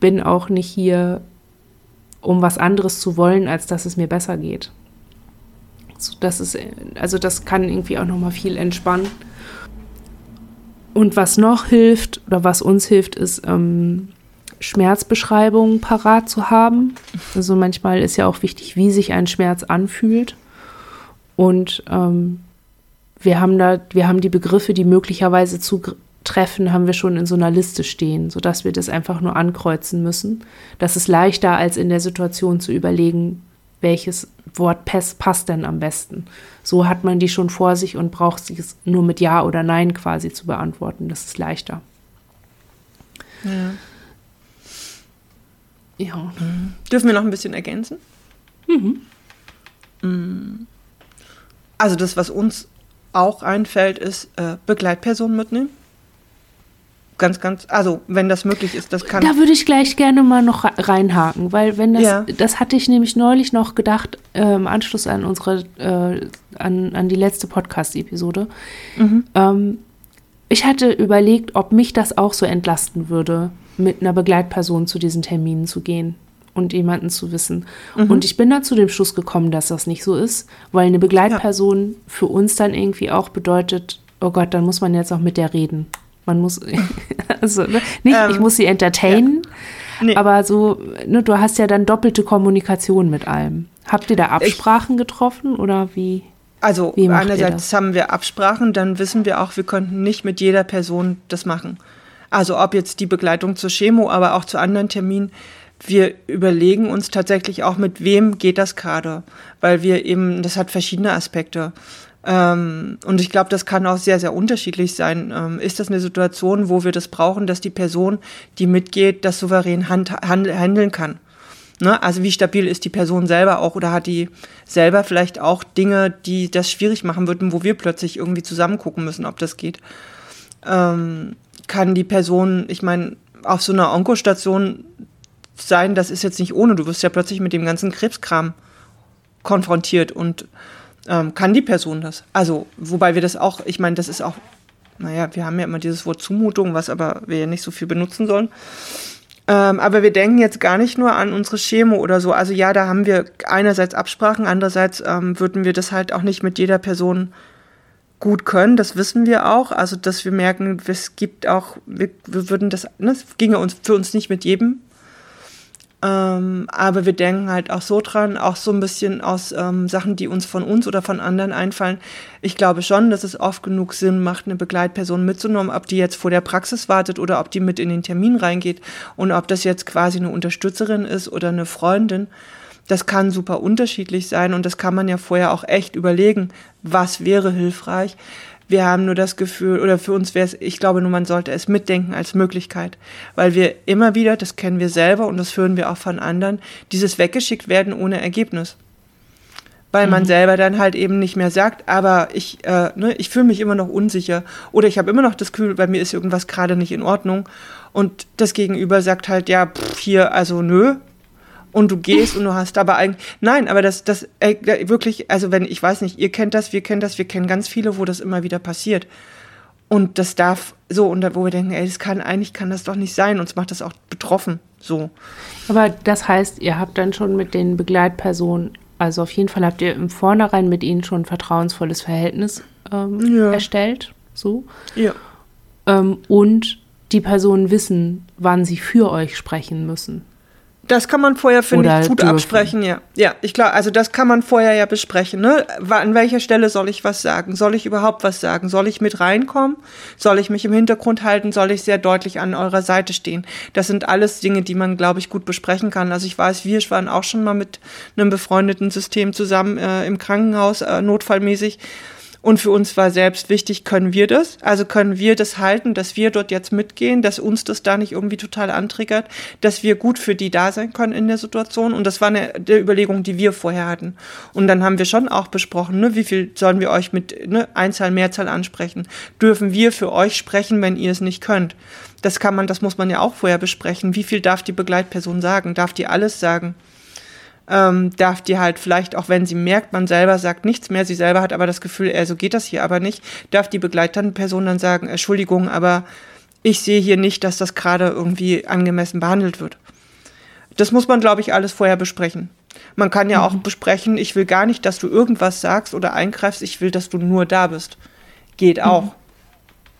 A: bin auch nicht hier, um was anderes zu wollen, als dass es mir besser geht. So, das ist, also das kann irgendwie auch nochmal viel entspannen. Und was noch hilft oder was uns hilft, ist ähm, Schmerzbeschreibungen parat zu haben. Also manchmal ist ja auch wichtig, wie sich ein Schmerz anfühlt. Und ähm, wir haben da, wir haben die Begriffe, die möglicherweise zutreffen, haben wir schon in so einer Liste stehen, sodass wir das einfach nur ankreuzen müssen. Das ist leichter, als in der Situation zu überlegen, welches Wort passt denn am besten. So hat man die schon vor sich und braucht sich es nur mit Ja oder Nein quasi zu beantworten. Das ist leichter.
B: Ja. Ja. Mhm. Dürfen wir noch ein bisschen ergänzen? Mhm. mhm. Also das, was uns auch einfällt, ist äh, Begleitpersonen mitnehmen. Ganz, ganz, also wenn das möglich ist, das kann.
A: Da würde ich gleich gerne mal noch reinhaken, weil wenn das, ja. das hatte ich nämlich neulich noch gedacht, äh, im Anschluss an unsere, äh, an, an die letzte Podcast-Episode. Mhm. Ähm, ich hatte überlegt, ob mich das auch so entlasten würde, mit einer Begleitperson zu diesen Terminen zu gehen und jemanden zu wissen. Mhm. Und ich bin da zu dem Schluss gekommen, dass das nicht so ist, weil eine Begleitperson ja. für uns dann irgendwie auch bedeutet, oh Gott, dann muss man jetzt auch mit der reden. Man muss, also ne? nicht, ähm, ich muss sie entertainen, ja. nee. aber so, ne, du hast ja dann doppelte Kommunikation mit allem. Habt ihr da Absprachen ich, getroffen oder wie?
B: Also einerseits haben wir Absprachen, dann wissen wir auch, wir könnten nicht mit jeder Person das machen. Also ob jetzt die Begleitung zur Chemo, aber auch zu anderen Terminen. Wir überlegen uns tatsächlich auch, mit wem geht das gerade, weil wir eben, das hat verschiedene Aspekte. Ähm, und ich glaube, das kann auch sehr, sehr unterschiedlich sein. Ähm, ist das eine Situation, wo wir das brauchen, dass die Person, die mitgeht, das souverän hand, hand, handeln kann? Ne? Also wie stabil ist die Person selber auch oder hat die selber vielleicht auch Dinge, die das schwierig machen würden, wo wir plötzlich irgendwie zusammen gucken müssen, ob das geht. Ähm, kann die Person, ich meine, auf so einer Onkostation sein, das ist jetzt nicht ohne, du wirst ja plötzlich mit dem ganzen Krebskram konfrontiert und ähm, kann die Person das? Also, wobei wir das auch, ich meine, das ist auch, naja, wir haben ja immer dieses Wort Zumutung, was aber wir ja nicht so viel benutzen sollen. Ähm, aber wir denken jetzt gar nicht nur an unsere Chemo oder so. Also ja, da haben wir einerseits Absprachen, andererseits ähm, würden wir das halt auch nicht mit jeder Person gut können. Das wissen wir auch. Also dass wir merken, es gibt auch, wir, wir würden das, ne, es ginge uns für uns nicht mit jedem ähm, aber wir denken halt auch so dran, auch so ein bisschen aus ähm, Sachen, die uns von uns oder von anderen einfallen. Ich glaube schon, dass es oft genug Sinn macht, eine Begleitperson mitzunehmen, ob die jetzt vor der Praxis wartet oder ob die mit in den Termin reingeht und ob das jetzt quasi eine Unterstützerin ist oder eine Freundin. Das kann super unterschiedlich sein und das kann man ja vorher auch echt überlegen, was wäre hilfreich. Wir haben nur das Gefühl, oder für uns wäre es, ich glaube nur, man sollte es mitdenken als Möglichkeit, weil wir immer wieder, das kennen wir selber und das hören wir auch von anderen, dieses weggeschickt werden ohne Ergebnis. Weil mhm. man selber dann halt eben nicht mehr sagt, aber ich, äh, ne, ich fühle mich immer noch unsicher oder ich habe immer noch das Gefühl, bei mir ist irgendwas gerade nicht in Ordnung und das Gegenüber sagt halt, ja, pff, hier, also nö, und du gehst und du hast aber eigentlich, nein, aber das, das, äh, wirklich, also wenn, ich weiß nicht, ihr kennt das, wir kennen das, wir kennen ganz viele, wo das immer wieder passiert. Und das darf so, und da, wo wir denken, ey, das kann, eigentlich kann das doch nicht sein, uns macht das auch betroffen, so.
A: Aber das heißt, ihr habt dann schon mit den Begleitpersonen, also auf jeden Fall habt ihr im Vornherein mit ihnen schon ein vertrauensvolles Verhältnis ähm, ja. erstellt, so.
B: Ja.
A: Ähm, und die Personen wissen, wann sie für euch sprechen müssen.
B: Das kann man vorher, finde ich, gut dürfen. absprechen, ja. Ja, ich glaube, also das kann man vorher ja besprechen. Ne? An welcher Stelle soll ich was sagen? Soll ich überhaupt was sagen? Soll ich mit reinkommen? Soll ich mich im Hintergrund halten? Soll ich sehr deutlich an eurer Seite stehen? Das sind alles Dinge, die man, glaube ich, gut besprechen kann. Also ich weiß, wir waren auch schon mal mit einem befreundeten System zusammen äh, im Krankenhaus, äh, notfallmäßig. Und für uns war selbst wichtig, können wir das? Also können wir das halten, dass wir dort jetzt mitgehen, dass uns das da nicht irgendwie total antriggert, dass wir gut für die da sein können in der Situation. Und das war eine der Überlegung, die wir vorher hatten. Und dann haben wir schon auch besprochen, ne, wie viel sollen wir euch mit ne, Einzahl, Mehrzahl ansprechen? Dürfen wir für euch sprechen, wenn ihr es nicht könnt? Das kann man, das muss man ja auch vorher besprechen. Wie viel darf die Begleitperson sagen? Darf die alles sagen? Ähm, darf die halt vielleicht, auch wenn sie merkt, man selber sagt nichts mehr, sie selber hat aber das Gefühl, äh, so geht das hier aber nicht, darf die begleitende Person dann sagen, Entschuldigung, aber ich sehe hier nicht, dass das gerade irgendwie angemessen behandelt wird. Das muss man, glaube ich, alles vorher besprechen. Man kann ja mhm. auch besprechen, ich will gar nicht, dass du irgendwas sagst oder eingreifst, ich will, dass du nur da bist. Geht mhm. auch.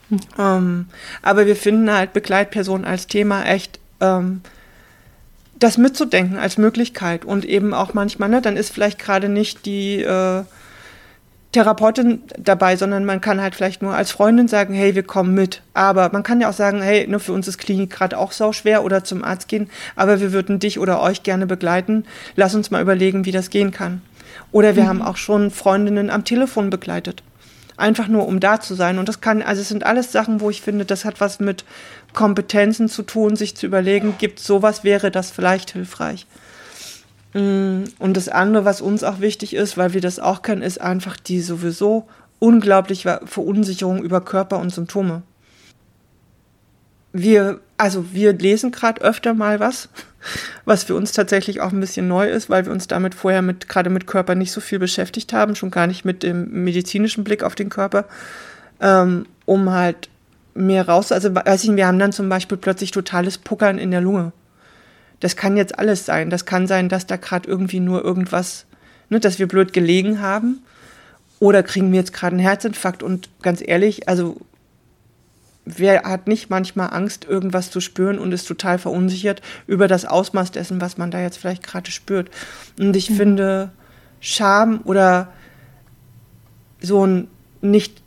B: Mhm. Ähm, aber wir finden halt Begleitpersonen als Thema echt ähm, das mitzudenken als Möglichkeit und eben auch manchmal, ne, dann ist vielleicht gerade nicht die äh, Therapeutin dabei, sondern man kann halt vielleicht nur als Freundin sagen, hey, wir kommen mit. Aber man kann ja auch sagen, hey, nur für uns ist Klinik gerade auch sau schwer oder zum Arzt gehen, aber wir würden dich oder euch gerne begleiten. Lass uns mal überlegen, wie das gehen kann. Oder wir mhm. haben auch schon Freundinnen am Telefon begleitet. Einfach nur, um da zu sein. Und das kann, also es sind alles Sachen, wo ich finde, das hat was mit Kompetenzen zu tun, sich zu überlegen, gibt sowas, wäre das vielleicht hilfreich. Mm, und das andere, was uns auch wichtig ist, weil wir das auch kennen, ist einfach die sowieso unglaubliche Verunsicherung über Körper und Symptome. Wir, also wir lesen gerade öfter mal was, was für uns tatsächlich auch ein bisschen neu ist, weil wir uns damit vorher mit, gerade mit Körper nicht so viel beschäftigt haben, schon gar nicht mit dem medizinischen Blick auf den Körper, ähm, um halt mehr raus. Also weiß ich, wir haben dann zum Beispiel plötzlich totales Puckern in der Lunge das kann jetzt alles sein. Das kann sein, dass da gerade irgendwie nur irgendwas, ne, dass wir blöd gelegen haben. Oder kriegen wir jetzt gerade einen Herzinfarkt. Und ganz ehrlich, also wer hat nicht manchmal Angst, irgendwas zu spüren und ist total verunsichert über das Ausmaß dessen, was man da jetzt vielleicht gerade spürt. Und ich mhm. finde, Scham oder so ein nicht,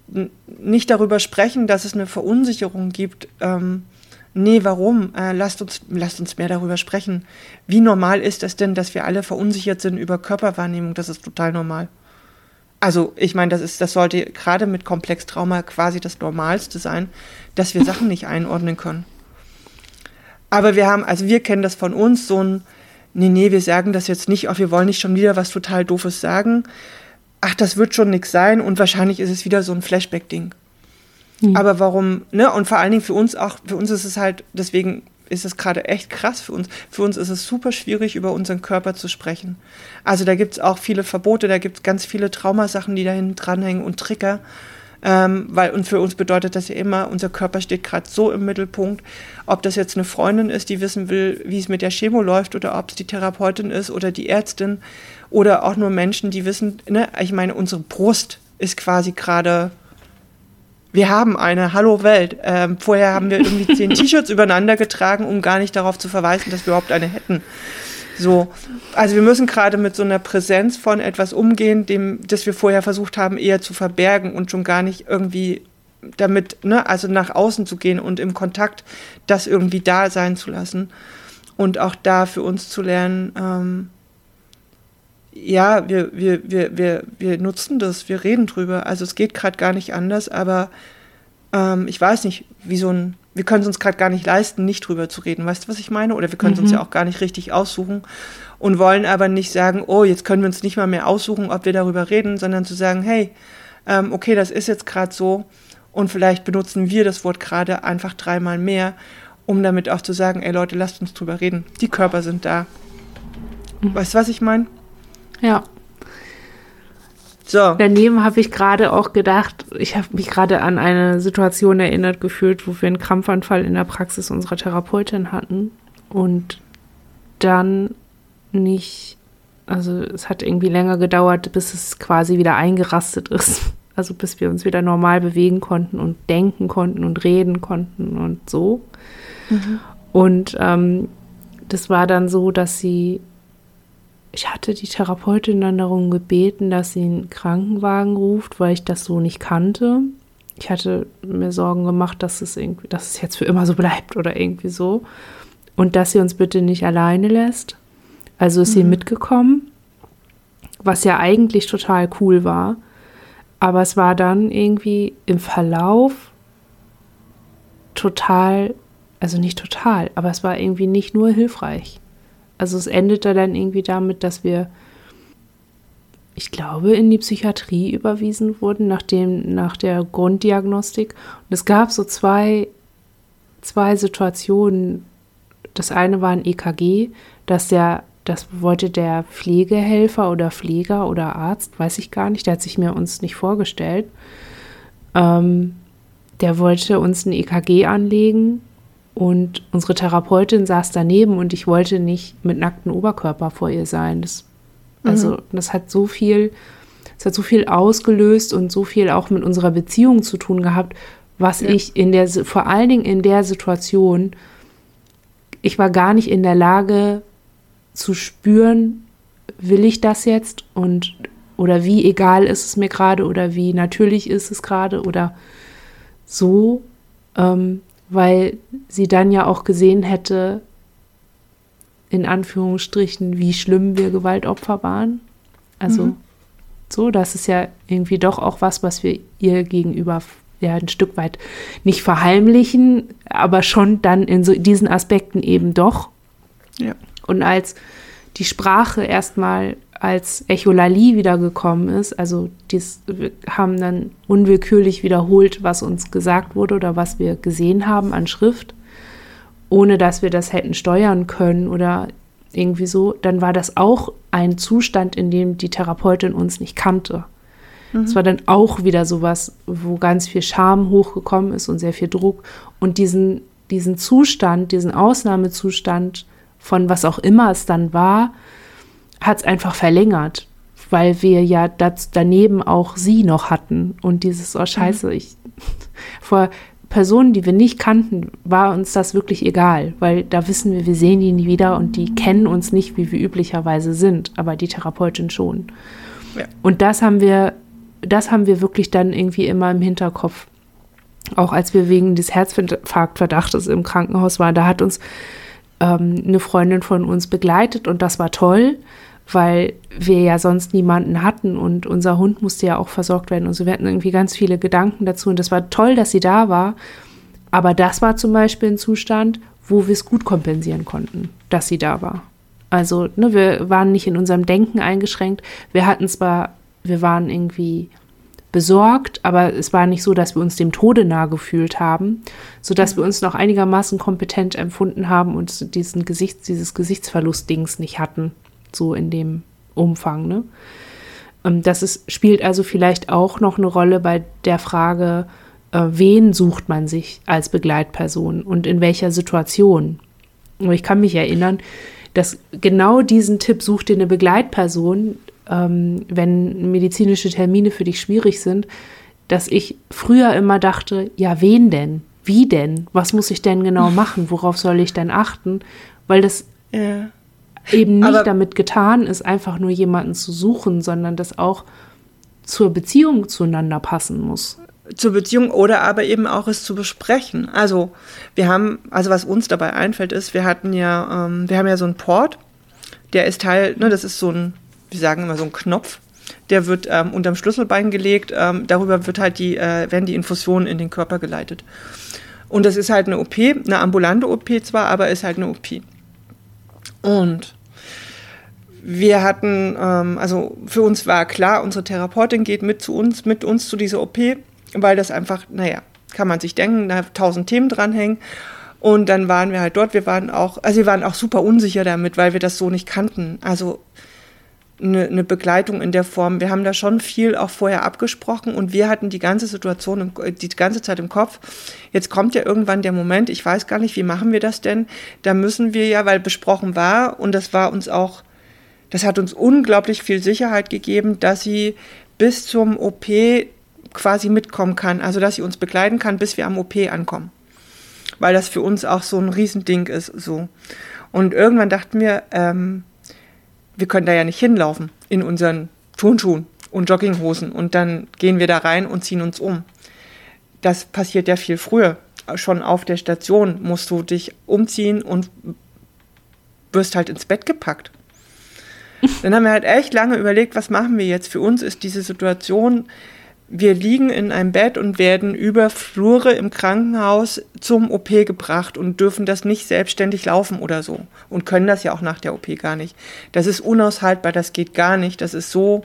B: nicht darüber sprechen, dass es eine Verunsicherung gibt, ähm, nee, warum? Äh, lasst, uns, lasst uns mehr darüber sprechen. Wie normal ist es denn, dass wir alle verunsichert sind über Körperwahrnehmung? Das ist total normal. Also, ich meine, das ist, das sollte gerade mit Komplextrauma quasi das Normalste sein, dass wir Sachen nicht einordnen können. Aber wir haben, also wir kennen das von uns, so ein, nee, nee, wir sagen das jetzt nicht, auch wir wollen nicht schon wieder was total Doofes sagen. Ach, das wird schon nichts sein und wahrscheinlich ist es wieder so ein Flashback-Ding. Mhm. Aber warum, ne? Und vor allen Dingen für uns auch, für uns ist es halt, deswegen ist es gerade echt krass für uns. Für uns ist es super schwierig, über unseren Körper zu sprechen. Also da gibt es auch viele Verbote, da gibt es ganz viele Traumasachen, die da hinten dranhängen und Trigger. Ähm, weil, und für uns bedeutet das ja immer, unser Körper steht gerade so im Mittelpunkt, ob das jetzt eine Freundin ist, die wissen will, wie es mit der Chemo läuft, oder ob es die Therapeutin ist oder die Ärztin, oder auch nur Menschen, die wissen, ne, ich meine, unsere Brust ist quasi gerade wir haben eine Hallo Welt. Ähm, vorher haben wir irgendwie zehn T-Shirts übereinander getragen, um gar nicht darauf zu verweisen, dass wir überhaupt eine hätten. So, also wir müssen gerade mit so einer Präsenz von etwas umgehen, dem, das wir vorher versucht haben, eher zu verbergen und schon gar nicht irgendwie damit, ne, also nach außen zu gehen und im Kontakt das irgendwie da sein zu lassen und auch da für uns zu lernen, ähm, ja, wir, wir, wir, wir, wir nutzen das, wir reden drüber. Also es geht gerade gar nicht anders, aber ähm, ich weiß nicht, wie so ein, wir können es uns gerade gar nicht leisten, nicht drüber zu reden. Weißt du, was ich meine? Oder wir können es mhm. uns ja auch gar nicht richtig aussuchen und wollen aber nicht sagen, oh, jetzt können wir uns nicht mal mehr aussuchen, ob wir darüber reden, sondern zu sagen, hey, ähm, okay, das ist jetzt gerade so und vielleicht benutzen wir das Wort gerade einfach dreimal mehr, um damit auch zu sagen, ey Leute, lasst uns drüber reden. Die Körper sind da. Mhm. Weißt du, was ich meine?
A: Ja. So. Daneben habe ich gerade auch gedacht, ich habe mich gerade an eine Situation erinnert gefühlt, wo wir einen Krampfanfall in der Praxis unserer Therapeutin hatten und dann nicht, also es hat irgendwie länger gedauert, bis es quasi wieder eingerastet ist. Also bis wir uns wieder normal bewegen konnten und denken konnten und reden konnten und so. Mhm. Und ähm, das war dann so, dass sie ich hatte die Therapeutin dann darum gebeten, dass sie einen Krankenwagen ruft, weil ich das so nicht kannte. Ich hatte mir Sorgen gemacht, dass es irgendwie, dass es jetzt für immer so bleibt oder irgendwie so. Und dass sie uns bitte nicht alleine lässt. Also ist mhm. sie mitgekommen, was ja eigentlich total cool war. Aber es war dann irgendwie im Verlauf total, also nicht total, aber es war irgendwie nicht nur hilfreich. Also es endete dann irgendwie damit, dass wir, ich glaube, in die Psychiatrie überwiesen wurden, nach, dem, nach der Grunddiagnostik. Und es gab so zwei, zwei Situationen. Das eine war ein EKG, dass der, das wollte der Pflegehelfer oder Pfleger oder Arzt, weiß ich gar nicht, der hat sich mir uns nicht vorgestellt. Ähm, der wollte uns ein EKG anlegen und unsere Therapeutin saß daneben und ich wollte nicht mit nacktem Oberkörper vor ihr sein. Das, also, mhm. das hat so viel, es hat so viel ausgelöst und so viel auch mit unserer Beziehung zu tun gehabt, was ja. ich in der, vor allen Dingen in der Situation ich war gar nicht in der Lage zu spüren, will ich das jetzt und oder wie egal ist es mir gerade oder wie natürlich ist es gerade oder so, ähm, weil sie dann ja auch gesehen hätte, in Anführungsstrichen, wie schlimm wir Gewaltopfer waren. Also mhm. so, das ist ja irgendwie doch auch was, was wir ihr gegenüber ja ein Stück weit nicht verheimlichen, aber schon dann in so diesen Aspekten eben doch. Ja. Und als die Sprache erstmal als Echolali wiedergekommen ist, also dies, wir haben dann unwillkürlich wiederholt, was uns gesagt wurde oder was wir gesehen haben an Schrift, ohne dass wir das hätten steuern können oder irgendwie so, dann war das auch ein Zustand, in dem die Therapeutin uns nicht kannte. Es mhm. war dann auch wieder sowas, wo ganz viel Scham hochgekommen ist und sehr viel Druck. Und diesen, diesen Zustand, diesen Ausnahmezustand von was auch immer es dann war, hat es einfach verlängert, weil wir ja das, daneben auch sie noch hatten. Und dieses, oh scheiße, mhm. ich vor Personen, die wir nicht kannten, war uns das wirklich egal, weil da wissen wir, wir sehen die nie wieder und die kennen uns nicht, wie wir üblicherweise sind, aber die Therapeutin schon. Ja. Und das haben wir, das haben wir wirklich dann irgendwie immer im Hinterkopf. Auch als wir wegen des Herzinfarktverdachtes im Krankenhaus waren, da hat uns ähm, eine Freundin von uns begleitet und das war toll weil wir ja sonst niemanden hatten und unser Hund musste ja auch versorgt werden und so. Wir hatten irgendwie ganz viele Gedanken dazu und das war toll, dass sie da war. Aber das war zum Beispiel ein Zustand, wo wir es gut kompensieren konnten, dass sie da war. Also ne, wir waren nicht in unserem Denken eingeschränkt. Wir hatten zwar, wir waren irgendwie besorgt, aber es war nicht so, dass wir uns dem Tode nahe gefühlt haben, sodass wir uns noch einigermaßen kompetent empfunden haben und diesen Gesichts, dieses Gesichtsverlustdings nicht hatten so in dem Umfang. Ne? Ähm, das ist, spielt also vielleicht auch noch eine Rolle bei der Frage, äh, wen sucht man sich als Begleitperson und in welcher Situation. Und ich kann mich erinnern, dass genau diesen Tipp sucht dir eine Begleitperson, ähm, wenn medizinische Termine für dich schwierig sind, dass ich früher immer dachte, ja, wen denn? Wie denn? Was muss ich denn genau machen? Worauf soll ich denn achten? Weil das ja eben nicht Aber damit getan ist, einfach nur jemanden zu suchen, sondern das auch zur Beziehung zueinander passen muss.
B: Zur Beziehung oder aber eben auch es zu besprechen. Also wir haben, also was uns dabei einfällt, ist, wir hatten ja, ähm, wir haben ja so einen Port, der ist Teil, ne, das ist so ein, wir sagen immer so ein Knopf, der wird ähm, unterm Schlüsselbein gelegt, ähm, darüber wird halt die, äh, werden die Infusionen in den Körper geleitet. Und das ist halt eine OP, eine ambulante OP zwar, aber ist halt eine OP. Und wir hatten, ähm, also für uns war klar, unsere Therapeutin geht mit zu uns, mit uns zu dieser OP, weil das einfach, naja, kann man sich denken, da tausend Themen dranhängen. Und dann waren wir halt dort. Wir waren auch, also wir waren auch super unsicher damit, weil wir das so nicht kannten. Also eine, eine Begleitung in der Form. Wir haben da schon viel auch vorher abgesprochen und wir hatten die ganze Situation im, die ganze Zeit im Kopf. Jetzt kommt ja irgendwann der Moment, ich weiß gar nicht, wie machen wir das denn? Da müssen wir ja, weil besprochen war und das war uns auch, das hat uns unglaublich viel Sicherheit gegeben, dass sie bis zum OP quasi mitkommen kann, also dass sie uns begleiten kann, bis wir am OP ankommen. Weil das für uns auch so ein Riesending ist, so. Und irgendwann dachten wir, ähm, wir können da ja nicht hinlaufen in unseren Turnschuhen und Jogginghosen und dann gehen wir da rein und ziehen uns um. Das passiert ja viel früher. Schon auf der Station musst du dich umziehen und wirst halt ins Bett gepackt. Dann haben wir halt echt lange überlegt, was machen wir jetzt? Für uns ist diese Situation wir liegen in einem Bett und werden über Flure im Krankenhaus zum OP gebracht und dürfen das nicht selbstständig laufen oder so. Und können das ja auch nach der OP gar nicht. Das ist unaushaltbar, das geht gar nicht. Das ist so,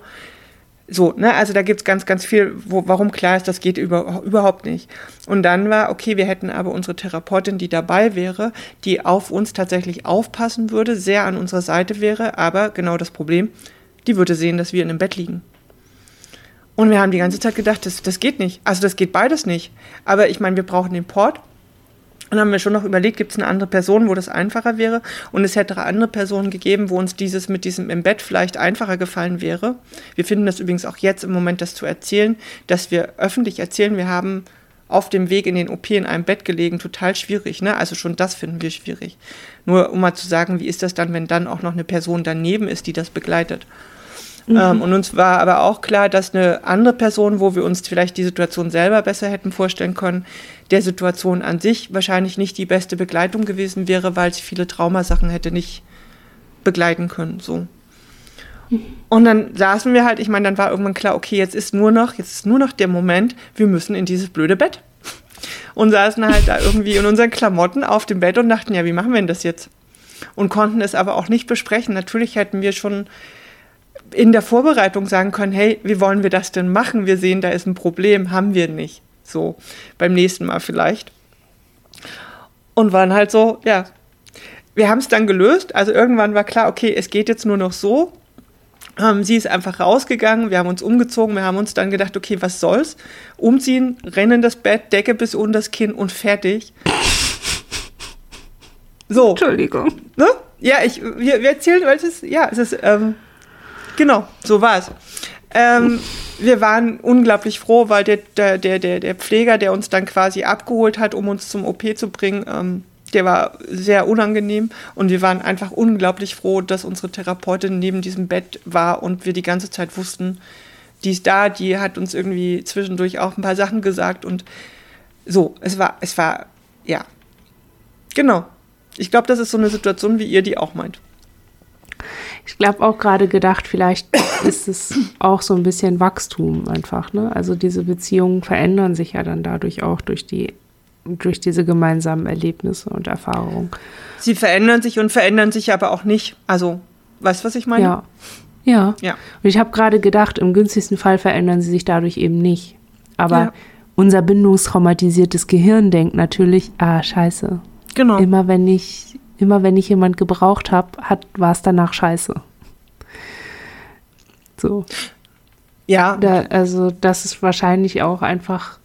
B: so, ne? Also da gibt es ganz, ganz viel, wo, warum klar ist, das geht über, überhaupt nicht. Und dann war, okay, wir hätten aber unsere Therapeutin, die dabei wäre, die auf uns tatsächlich aufpassen würde, sehr an unserer Seite wäre, aber genau das Problem, die würde sehen, dass wir in einem Bett liegen. Und wir haben die ganze Zeit gedacht, das, das geht nicht. Also das geht beides nicht. Aber ich meine, wir brauchen den Port. Und dann haben wir schon noch überlegt, gibt es eine andere Person, wo das einfacher wäre? Und es hätte andere Personen gegeben, wo uns dieses mit diesem im Bett vielleicht einfacher gefallen wäre. Wir finden das übrigens auch jetzt im Moment, das zu erzählen, dass wir öffentlich erzählen, wir haben auf dem Weg in den OP in einem Bett gelegen, total schwierig. Ne? Also schon das finden wir schwierig. Nur um mal zu sagen, wie ist das dann, wenn dann auch noch eine Person daneben ist, die das begleitet. Mhm. Ähm, und uns war aber auch klar, dass eine andere Person, wo wir uns vielleicht die Situation selber besser hätten vorstellen können, der Situation an sich wahrscheinlich nicht die beste Begleitung gewesen wäre, weil sie viele Traumasachen hätte nicht begleiten können. So. Mhm. Und dann saßen wir halt, ich meine, dann war irgendwann klar, okay, jetzt ist nur noch, jetzt ist nur noch der Moment, wir müssen in dieses blöde Bett. Und saßen halt da irgendwie in unseren Klamotten auf dem Bett und dachten, ja, wie machen wir denn das jetzt? Und konnten es aber auch nicht besprechen. Natürlich hätten wir schon in der Vorbereitung sagen können, hey, wie wollen wir das denn machen? Wir sehen, da ist ein Problem, haben wir nicht. So, beim nächsten Mal vielleicht. Und waren halt so, ja, wir haben es dann gelöst. Also irgendwann war klar, okay, es geht jetzt nur noch so. Ähm, sie ist einfach rausgegangen, wir haben uns umgezogen, wir haben uns dann gedacht, okay, was soll's? Umziehen, rennen das Bett, Decke bis unter das Kinn und fertig. So.
A: Entschuldigung.
B: Ne? Ja, ich, wir, wir erzählen, weil es ist, ja, es ist, ähm, Genau, so war es. Ähm, wir waren unglaublich froh, weil der, der, der, der Pfleger, der uns dann quasi abgeholt hat, um uns zum OP zu bringen, ähm, der war sehr unangenehm und wir waren einfach unglaublich froh, dass unsere Therapeutin neben diesem Bett war und wir die ganze Zeit wussten, die ist da, die hat uns irgendwie zwischendurch auch ein paar Sachen gesagt und so, es war, es war, ja, genau. Ich glaube, das ist so eine Situation, wie ihr die auch meint.
A: Ich glaube auch gerade gedacht, vielleicht ist es auch so ein bisschen Wachstum einfach. Ne? Also diese Beziehungen verändern sich ja dann dadurch auch durch die durch diese gemeinsamen Erlebnisse und Erfahrungen.
B: Sie verändern sich und verändern sich aber auch nicht. Also, weißt du, was ich meine?
A: Ja. Ja. ja. Und ich habe gerade gedacht, im günstigsten Fall verändern sie sich dadurch eben nicht. Aber ja. unser bindungstraumatisiertes Gehirn denkt natürlich, ah, scheiße. Genau. Immer wenn ich immer wenn ich jemand gebraucht habe, war es danach scheiße. So. Ja. Da, also das ist wahrscheinlich auch einfach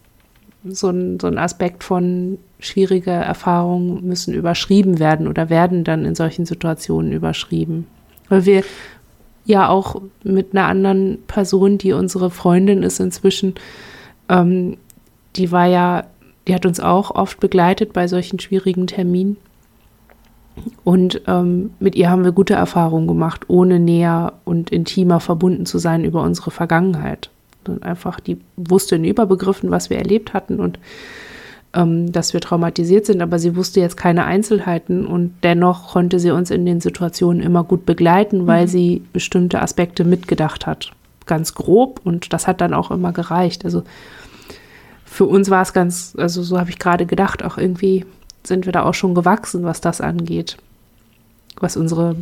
A: so ein, so ein Aspekt von schwierige Erfahrungen müssen überschrieben werden oder werden dann in solchen Situationen überschrieben. Weil wir ja auch mit einer anderen Person, die unsere Freundin ist inzwischen, ähm, die war ja, die hat uns auch oft begleitet bei solchen schwierigen Terminen. Und ähm, mit ihr haben wir gute Erfahrungen gemacht, ohne näher und intimer verbunden zu sein über unsere Vergangenheit. Und einfach, die wusste in Überbegriffen, was wir erlebt hatten und ähm, dass wir traumatisiert sind, aber sie wusste jetzt keine Einzelheiten und dennoch konnte sie uns in den Situationen immer gut begleiten, weil mhm. sie bestimmte Aspekte mitgedacht hat. Ganz grob und das hat dann auch immer gereicht. Also für uns war es ganz, also so habe ich gerade gedacht, auch irgendwie sind wir da auch schon gewachsen, was das angeht, was unsere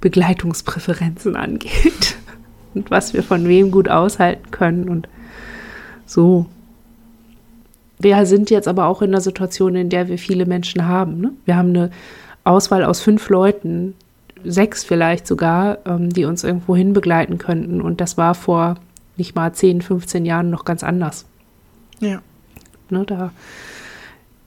A: Begleitungspräferenzen angeht und was wir von wem gut aushalten können und so. Wir sind jetzt aber auch in einer Situation, in der wir viele Menschen haben. Ne? Wir haben eine Auswahl aus fünf Leuten, sechs vielleicht sogar, ähm, die uns irgendwo hin begleiten könnten. Und das war vor nicht mal 10, 15 Jahren noch ganz anders.
B: Ja.
A: Ne, da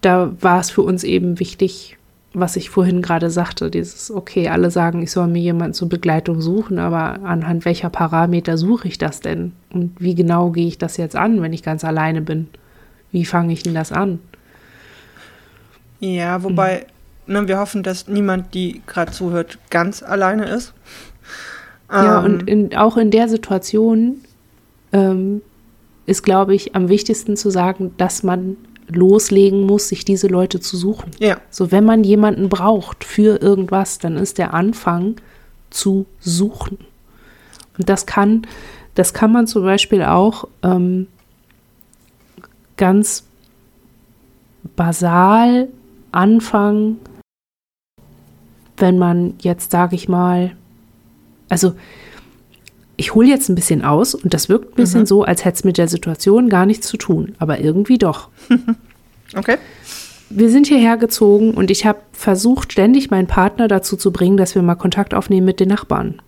A: da war es für uns eben wichtig, was ich vorhin gerade sagte, dieses, okay, alle sagen, ich soll mir jemanden zur Begleitung suchen, aber anhand welcher Parameter suche ich das denn? Und wie genau gehe ich das jetzt an, wenn ich ganz alleine bin? Wie fange ich denn das an?
B: Ja, wobei, mhm. ne, wir hoffen, dass niemand, die gerade zuhört, ganz alleine ist.
A: Ja, ähm, und in, auch in der Situation ähm, ist, glaube ich, am wichtigsten zu sagen, dass man loslegen muss, sich diese Leute zu suchen.
B: Ja.
A: So, wenn man jemanden braucht für irgendwas, dann ist der Anfang zu suchen. Und das kann, das kann man zum Beispiel auch ähm, ganz basal anfangen, wenn man jetzt, sage ich mal, also ich hole jetzt ein bisschen aus und das wirkt ein bisschen mhm. so, als hätte es mit der Situation gar nichts zu tun, aber irgendwie doch.
B: okay.
A: Wir sind hierher gezogen und ich habe versucht, ständig meinen Partner dazu zu bringen, dass wir mal Kontakt aufnehmen mit den Nachbarn.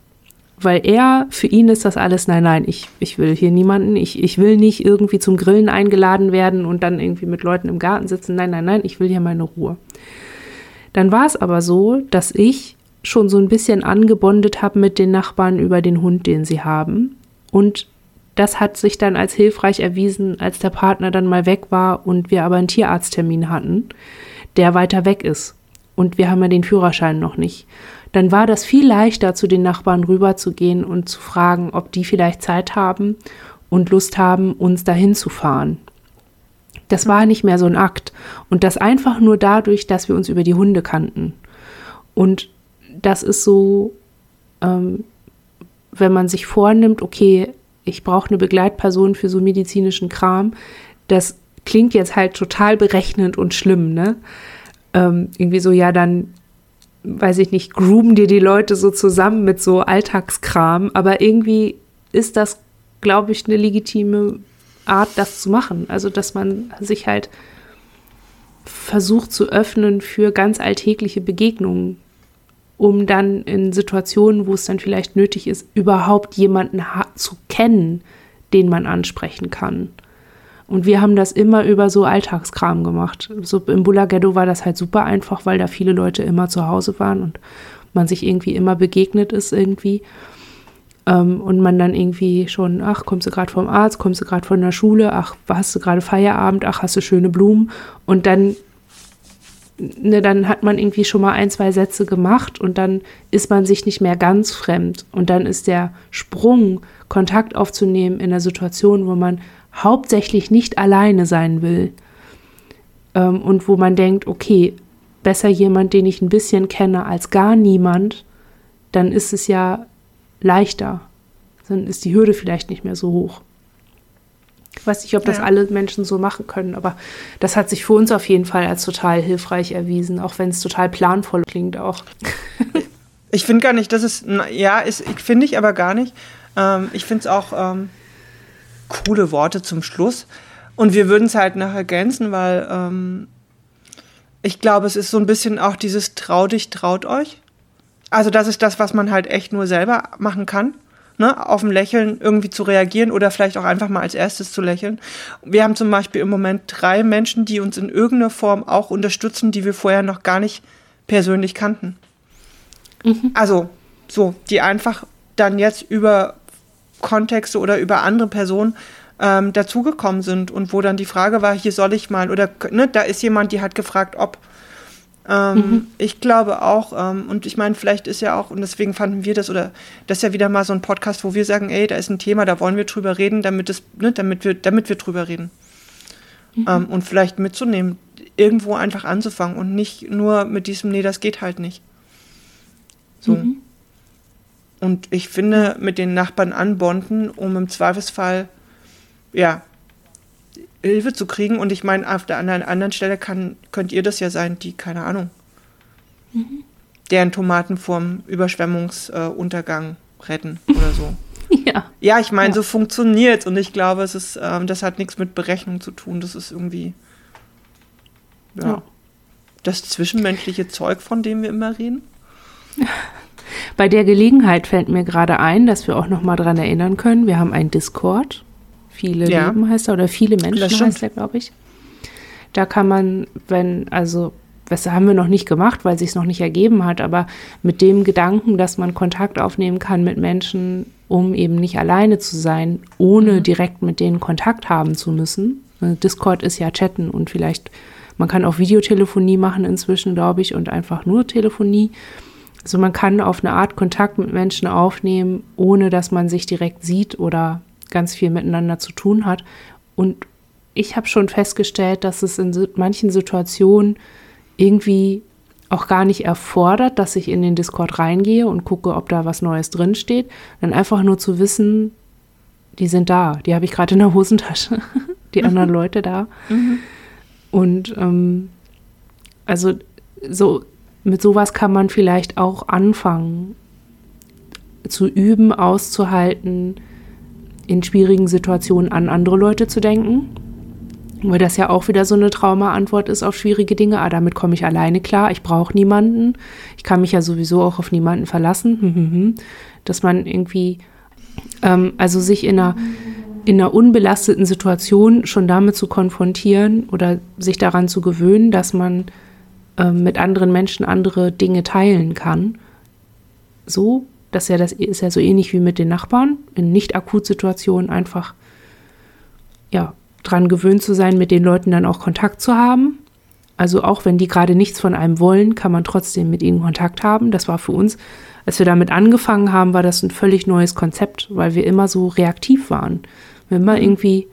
A: Weil er, für ihn ist das alles, nein, nein, ich, ich will hier niemanden, ich, ich will nicht irgendwie zum Grillen eingeladen werden und dann irgendwie mit Leuten im Garten sitzen. Nein, nein, nein, ich will hier meine Ruhe. Dann war es aber so, dass ich schon so ein bisschen angebondet habe mit den Nachbarn über den Hund, den sie haben. Und das hat sich dann als hilfreich erwiesen, als der Partner dann mal weg war und wir aber einen Tierarzttermin hatten, der weiter weg ist. Und wir haben ja den Führerschein noch nicht. Dann war das viel leichter, zu den Nachbarn rüberzugehen und zu fragen, ob die vielleicht Zeit haben und Lust haben, uns dahin zu fahren. Das war nicht mehr so ein Akt. Und das einfach nur dadurch, dass wir uns über die Hunde kannten. Und das ist so, ähm, wenn man sich vornimmt, okay, ich brauche eine Begleitperson für so medizinischen Kram, das klingt jetzt halt total berechnend und schlimm, ne? Ähm, irgendwie so, ja, dann, weiß ich nicht, groomen dir die Leute so zusammen mit so Alltagskram, aber irgendwie ist das, glaube ich, eine legitime Art, das zu machen. Also, dass man sich halt versucht zu öffnen für ganz alltägliche Begegnungen, um dann in Situationen, wo es dann vielleicht nötig ist, überhaupt jemanden zu kennen, den man ansprechen kann. Und wir haben das immer über so Alltagskram gemacht. So im Bulla Ghetto war das halt super einfach, weil da viele Leute immer zu Hause waren und man sich irgendwie immer begegnet ist irgendwie. Ähm, und man dann irgendwie schon, ach, kommst du gerade vom Arzt, kommst du gerade von der Schule, ach, hast du gerade Feierabend, ach, hast du schöne Blumen. Und dann, ne, dann hat man irgendwie schon mal ein, zwei Sätze gemacht und dann ist man sich nicht mehr ganz fremd. Und dann ist der Sprung, Kontakt aufzunehmen in einer Situation, wo man hauptsächlich nicht alleine sein will. Ähm, und wo man denkt, okay, besser jemand, den ich ein bisschen kenne, als gar niemand, dann ist es ja leichter. Dann ist die Hürde vielleicht nicht mehr so hoch. Ich weiß nicht, ob das ja. alle Menschen so machen können, aber das hat sich für uns auf jeden Fall als total hilfreich erwiesen, auch wenn es total planvoll klingt auch.
B: ich finde gar nicht, dass es, ja, ist, finde ich aber gar nicht. Ähm, ich finde es auch ähm, coole Worte zum Schluss. Und wir würden es halt noch ergänzen, weil ähm, ich glaube, es ist so ein bisschen auch dieses Trau dich, traut euch. Also das ist das, was man halt echt nur selber machen kann. Ne, auf ein Lächeln irgendwie zu reagieren oder vielleicht auch einfach mal als erstes zu lächeln. Wir haben zum Beispiel im Moment drei Menschen, die uns in irgendeiner Form auch unterstützen, die wir vorher noch gar nicht persönlich kannten. Mhm. Also so, die einfach dann jetzt über Kontexte oder über andere Personen ähm, dazugekommen sind und wo dann die Frage war, hier soll ich mal oder ne, da ist jemand, die hat gefragt, ob ähm, mhm. Ich glaube auch, ähm, und ich meine, vielleicht ist ja auch, und deswegen fanden wir das, oder das ist ja wieder mal so ein Podcast, wo wir sagen, ey, da ist ein Thema, da wollen wir drüber reden, damit es, ne, damit wir, damit wir drüber reden. Mhm. Ähm, und vielleicht mitzunehmen, irgendwo einfach anzufangen und nicht nur mit diesem, nee, das geht halt nicht. So. Mhm. Und ich finde, mit den Nachbarn anbonden, um im Zweifelsfall, ja, Hilfe zu kriegen. Und ich meine, auf der anderen, anderen Stelle kann, könnt ihr das ja sein, die, keine Ahnung, mhm. deren Tomaten vorm Überschwemmungsuntergang äh, retten oder so. Ja. Ja, ich meine, ja. so funktioniert Und ich glaube, es ist, ähm, das hat nichts mit Berechnung zu tun. Das ist irgendwie, ja, ja. das zwischenmenschliche Zeug, von dem wir immer reden.
A: Bei der Gelegenheit fällt mir gerade ein, dass wir auch noch mal dran erinnern können. Wir haben einen Discord Viele ja. Leben heißt er oder viele Menschen heißt er, glaube ich. Da kann man, wenn, also, das haben wir noch nicht gemacht, weil sich es noch nicht ergeben hat, aber mit dem Gedanken, dass man Kontakt aufnehmen kann mit Menschen, um eben nicht alleine zu sein, ohne mhm. direkt mit denen Kontakt haben zu müssen. Also Discord ist ja Chatten und vielleicht, man kann auch Videotelefonie machen inzwischen, glaube ich, und einfach nur Telefonie. Also man kann auf eine Art Kontakt mit Menschen aufnehmen, ohne dass man sich direkt sieht oder ganz viel miteinander zu tun hat. Und ich habe schon festgestellt, dass es in manchen Situationen irgendwie auch gar nicht erfordert, dass ich in den Discord reingehe und gucke, ob da was Neues drinsteht. Dann einfach nur zu wissen, die sind da, die habe ich gerade in der Hosentasche, die mhm. anderen Leute da. Mhm. Und ähm, also so mit sowas kann man vielleicht auch anfangen zu üben, auszuhalten, in schwierigen Situationen an andere Leute zu denken. Weil das ja auch wieder so eine Trauma-Antwort ist auf schwierige Dinge. Ah, damit komme ich alleine klar. Ich brauche niemanden. Ich kann mich ja sowieso auch auf niemanden verlassen. Dass man irgendwie, ähm, also sich in einer, in einer unbelasteten Situation schon damit zu konfrontieren oder sich daran zu gewöhnen, dass man ähm, mit anderen Menschen andere Dinge teilen kann. So das ist ja, das ist ja so ähnlich wie mit den Nachbarn, in Nicht-Akut-Situationen einfach ja, dran gewöhnt zu sein, mit den Leuten dann auch Kontakt zu haben. Also auch wenn die gerade nichts von einem wollen, kann man trotzdem mit ihnen Kontakt haben. Das war für uns, als wir damit angefangen haben, war das ein völlig neues Konzept, weil wir immer so reaktiv waren. Wir immer irgendwie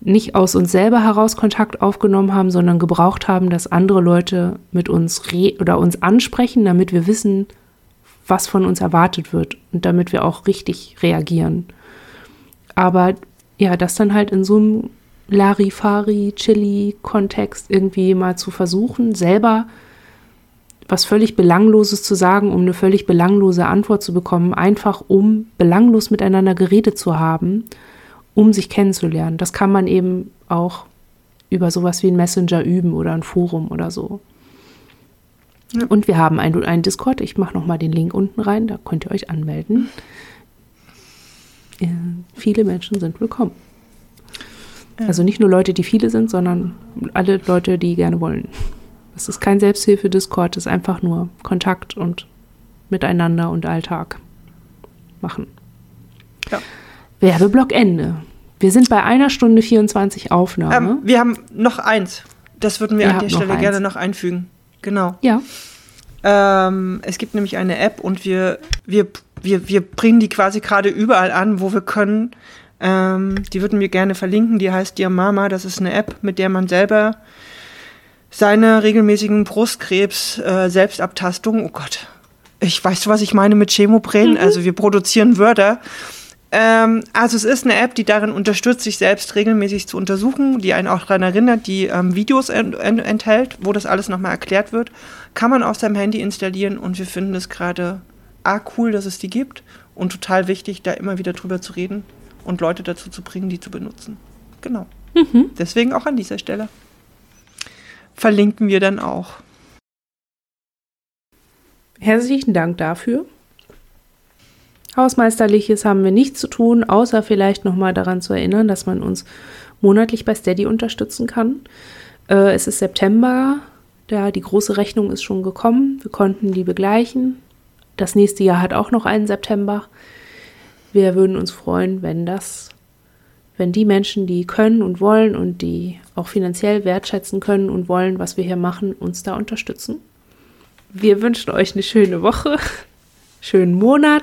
A: nicht aus uns selber heraus Kontakt aufgenommen haben, sondern gebraucht haben, dass andere Leute mit uns re oder uns ansprechen, damit wir wissen, was von uns erwartet wird und damit wir auch richtig reagieren. Aber ja, das dann halt in so einem Larifari, Chili-Kontext irgendwie mal zu versuchen, selber was völlig Belangloses zu sagen, um eine völlig belanglose Antwort zu bekommen, einfach um belanglos miteinander geredet zu haben, um sich kennenzulernen. Das kann man eben auch über sowas wie ein Messenger üben oder ein Forum oder so. Und wir haben einen, einen Discord. Ich mache nochmal den Link unten rein, da könnt ihr euch anmelden. Ja, viele Menschen sind willkommen. Ja. Also nicht nur Leute, die viele sind, sondern alle Leute, die gerne wollen. Es ist kein Selbsthilfe-Discord, es ist einfach nur Kontakt und Miteinander und Alltag machen. Ja. Werbeblock Ende. Wir sind bei einer Stunde 24 Aufnahme.
B: Ähm, wir haben noch eins. Das würden wir, wir an der Stelle gerne noch einfügen. Genau.
A: Ja.
B: Ähm, es gibt nämlich eine App und wir, wir, wir, wir bringen die quasi gerade überall an, wo wir können. Ähm, die würden wir gerne verlinken. Die heißt Dear Mama. Das ist eine App, mit der man selber seine regelmäßigen Brustkrebs-Selbstabtastungen, äh, oh Gott, ich weiß, was ich meine mit Chemopren. Mhm. Also wir produzieren Wörter. Ähm, also es ist eine App, die darin unterstützt, sich selbst regelmäßig zu untersuchen, die einen auch daran erinnert, die ähm, Videos ent ent enthält, wo das alles nochmal erklärt wird. Kann man auf seinem Handy installieren und wir finden es gerade A, cool, dass es die gibt und total wichtig, da immer wieder drüber zu reden und Leute dazu zu bringen, die zu benutzen. Genau. Mhm. Deswegen auch an dieser Stelle. Verlinken wir dann auch.
A: Herzlichen Dank dafür. Hausmeisterliches haben wir nichts zu tun, außer vielleicht nochmal daran zu erinnern, dass man uns monatlich bei Steady unterstützen kann. Äh, es ist September, da die große Rechnung ist schon gekommen. Wir konnten die begleichen. Das nächste Jahr hat auch noch einen September. Wir würden uns freuen, wenn das, wenn die Menschen, die können und wollen und die auch finanziell wertschätzen können und wollen, was wir hier machen, uns da unterstützen. Wir wünschen euch eine schöne Woche, schönen Monat.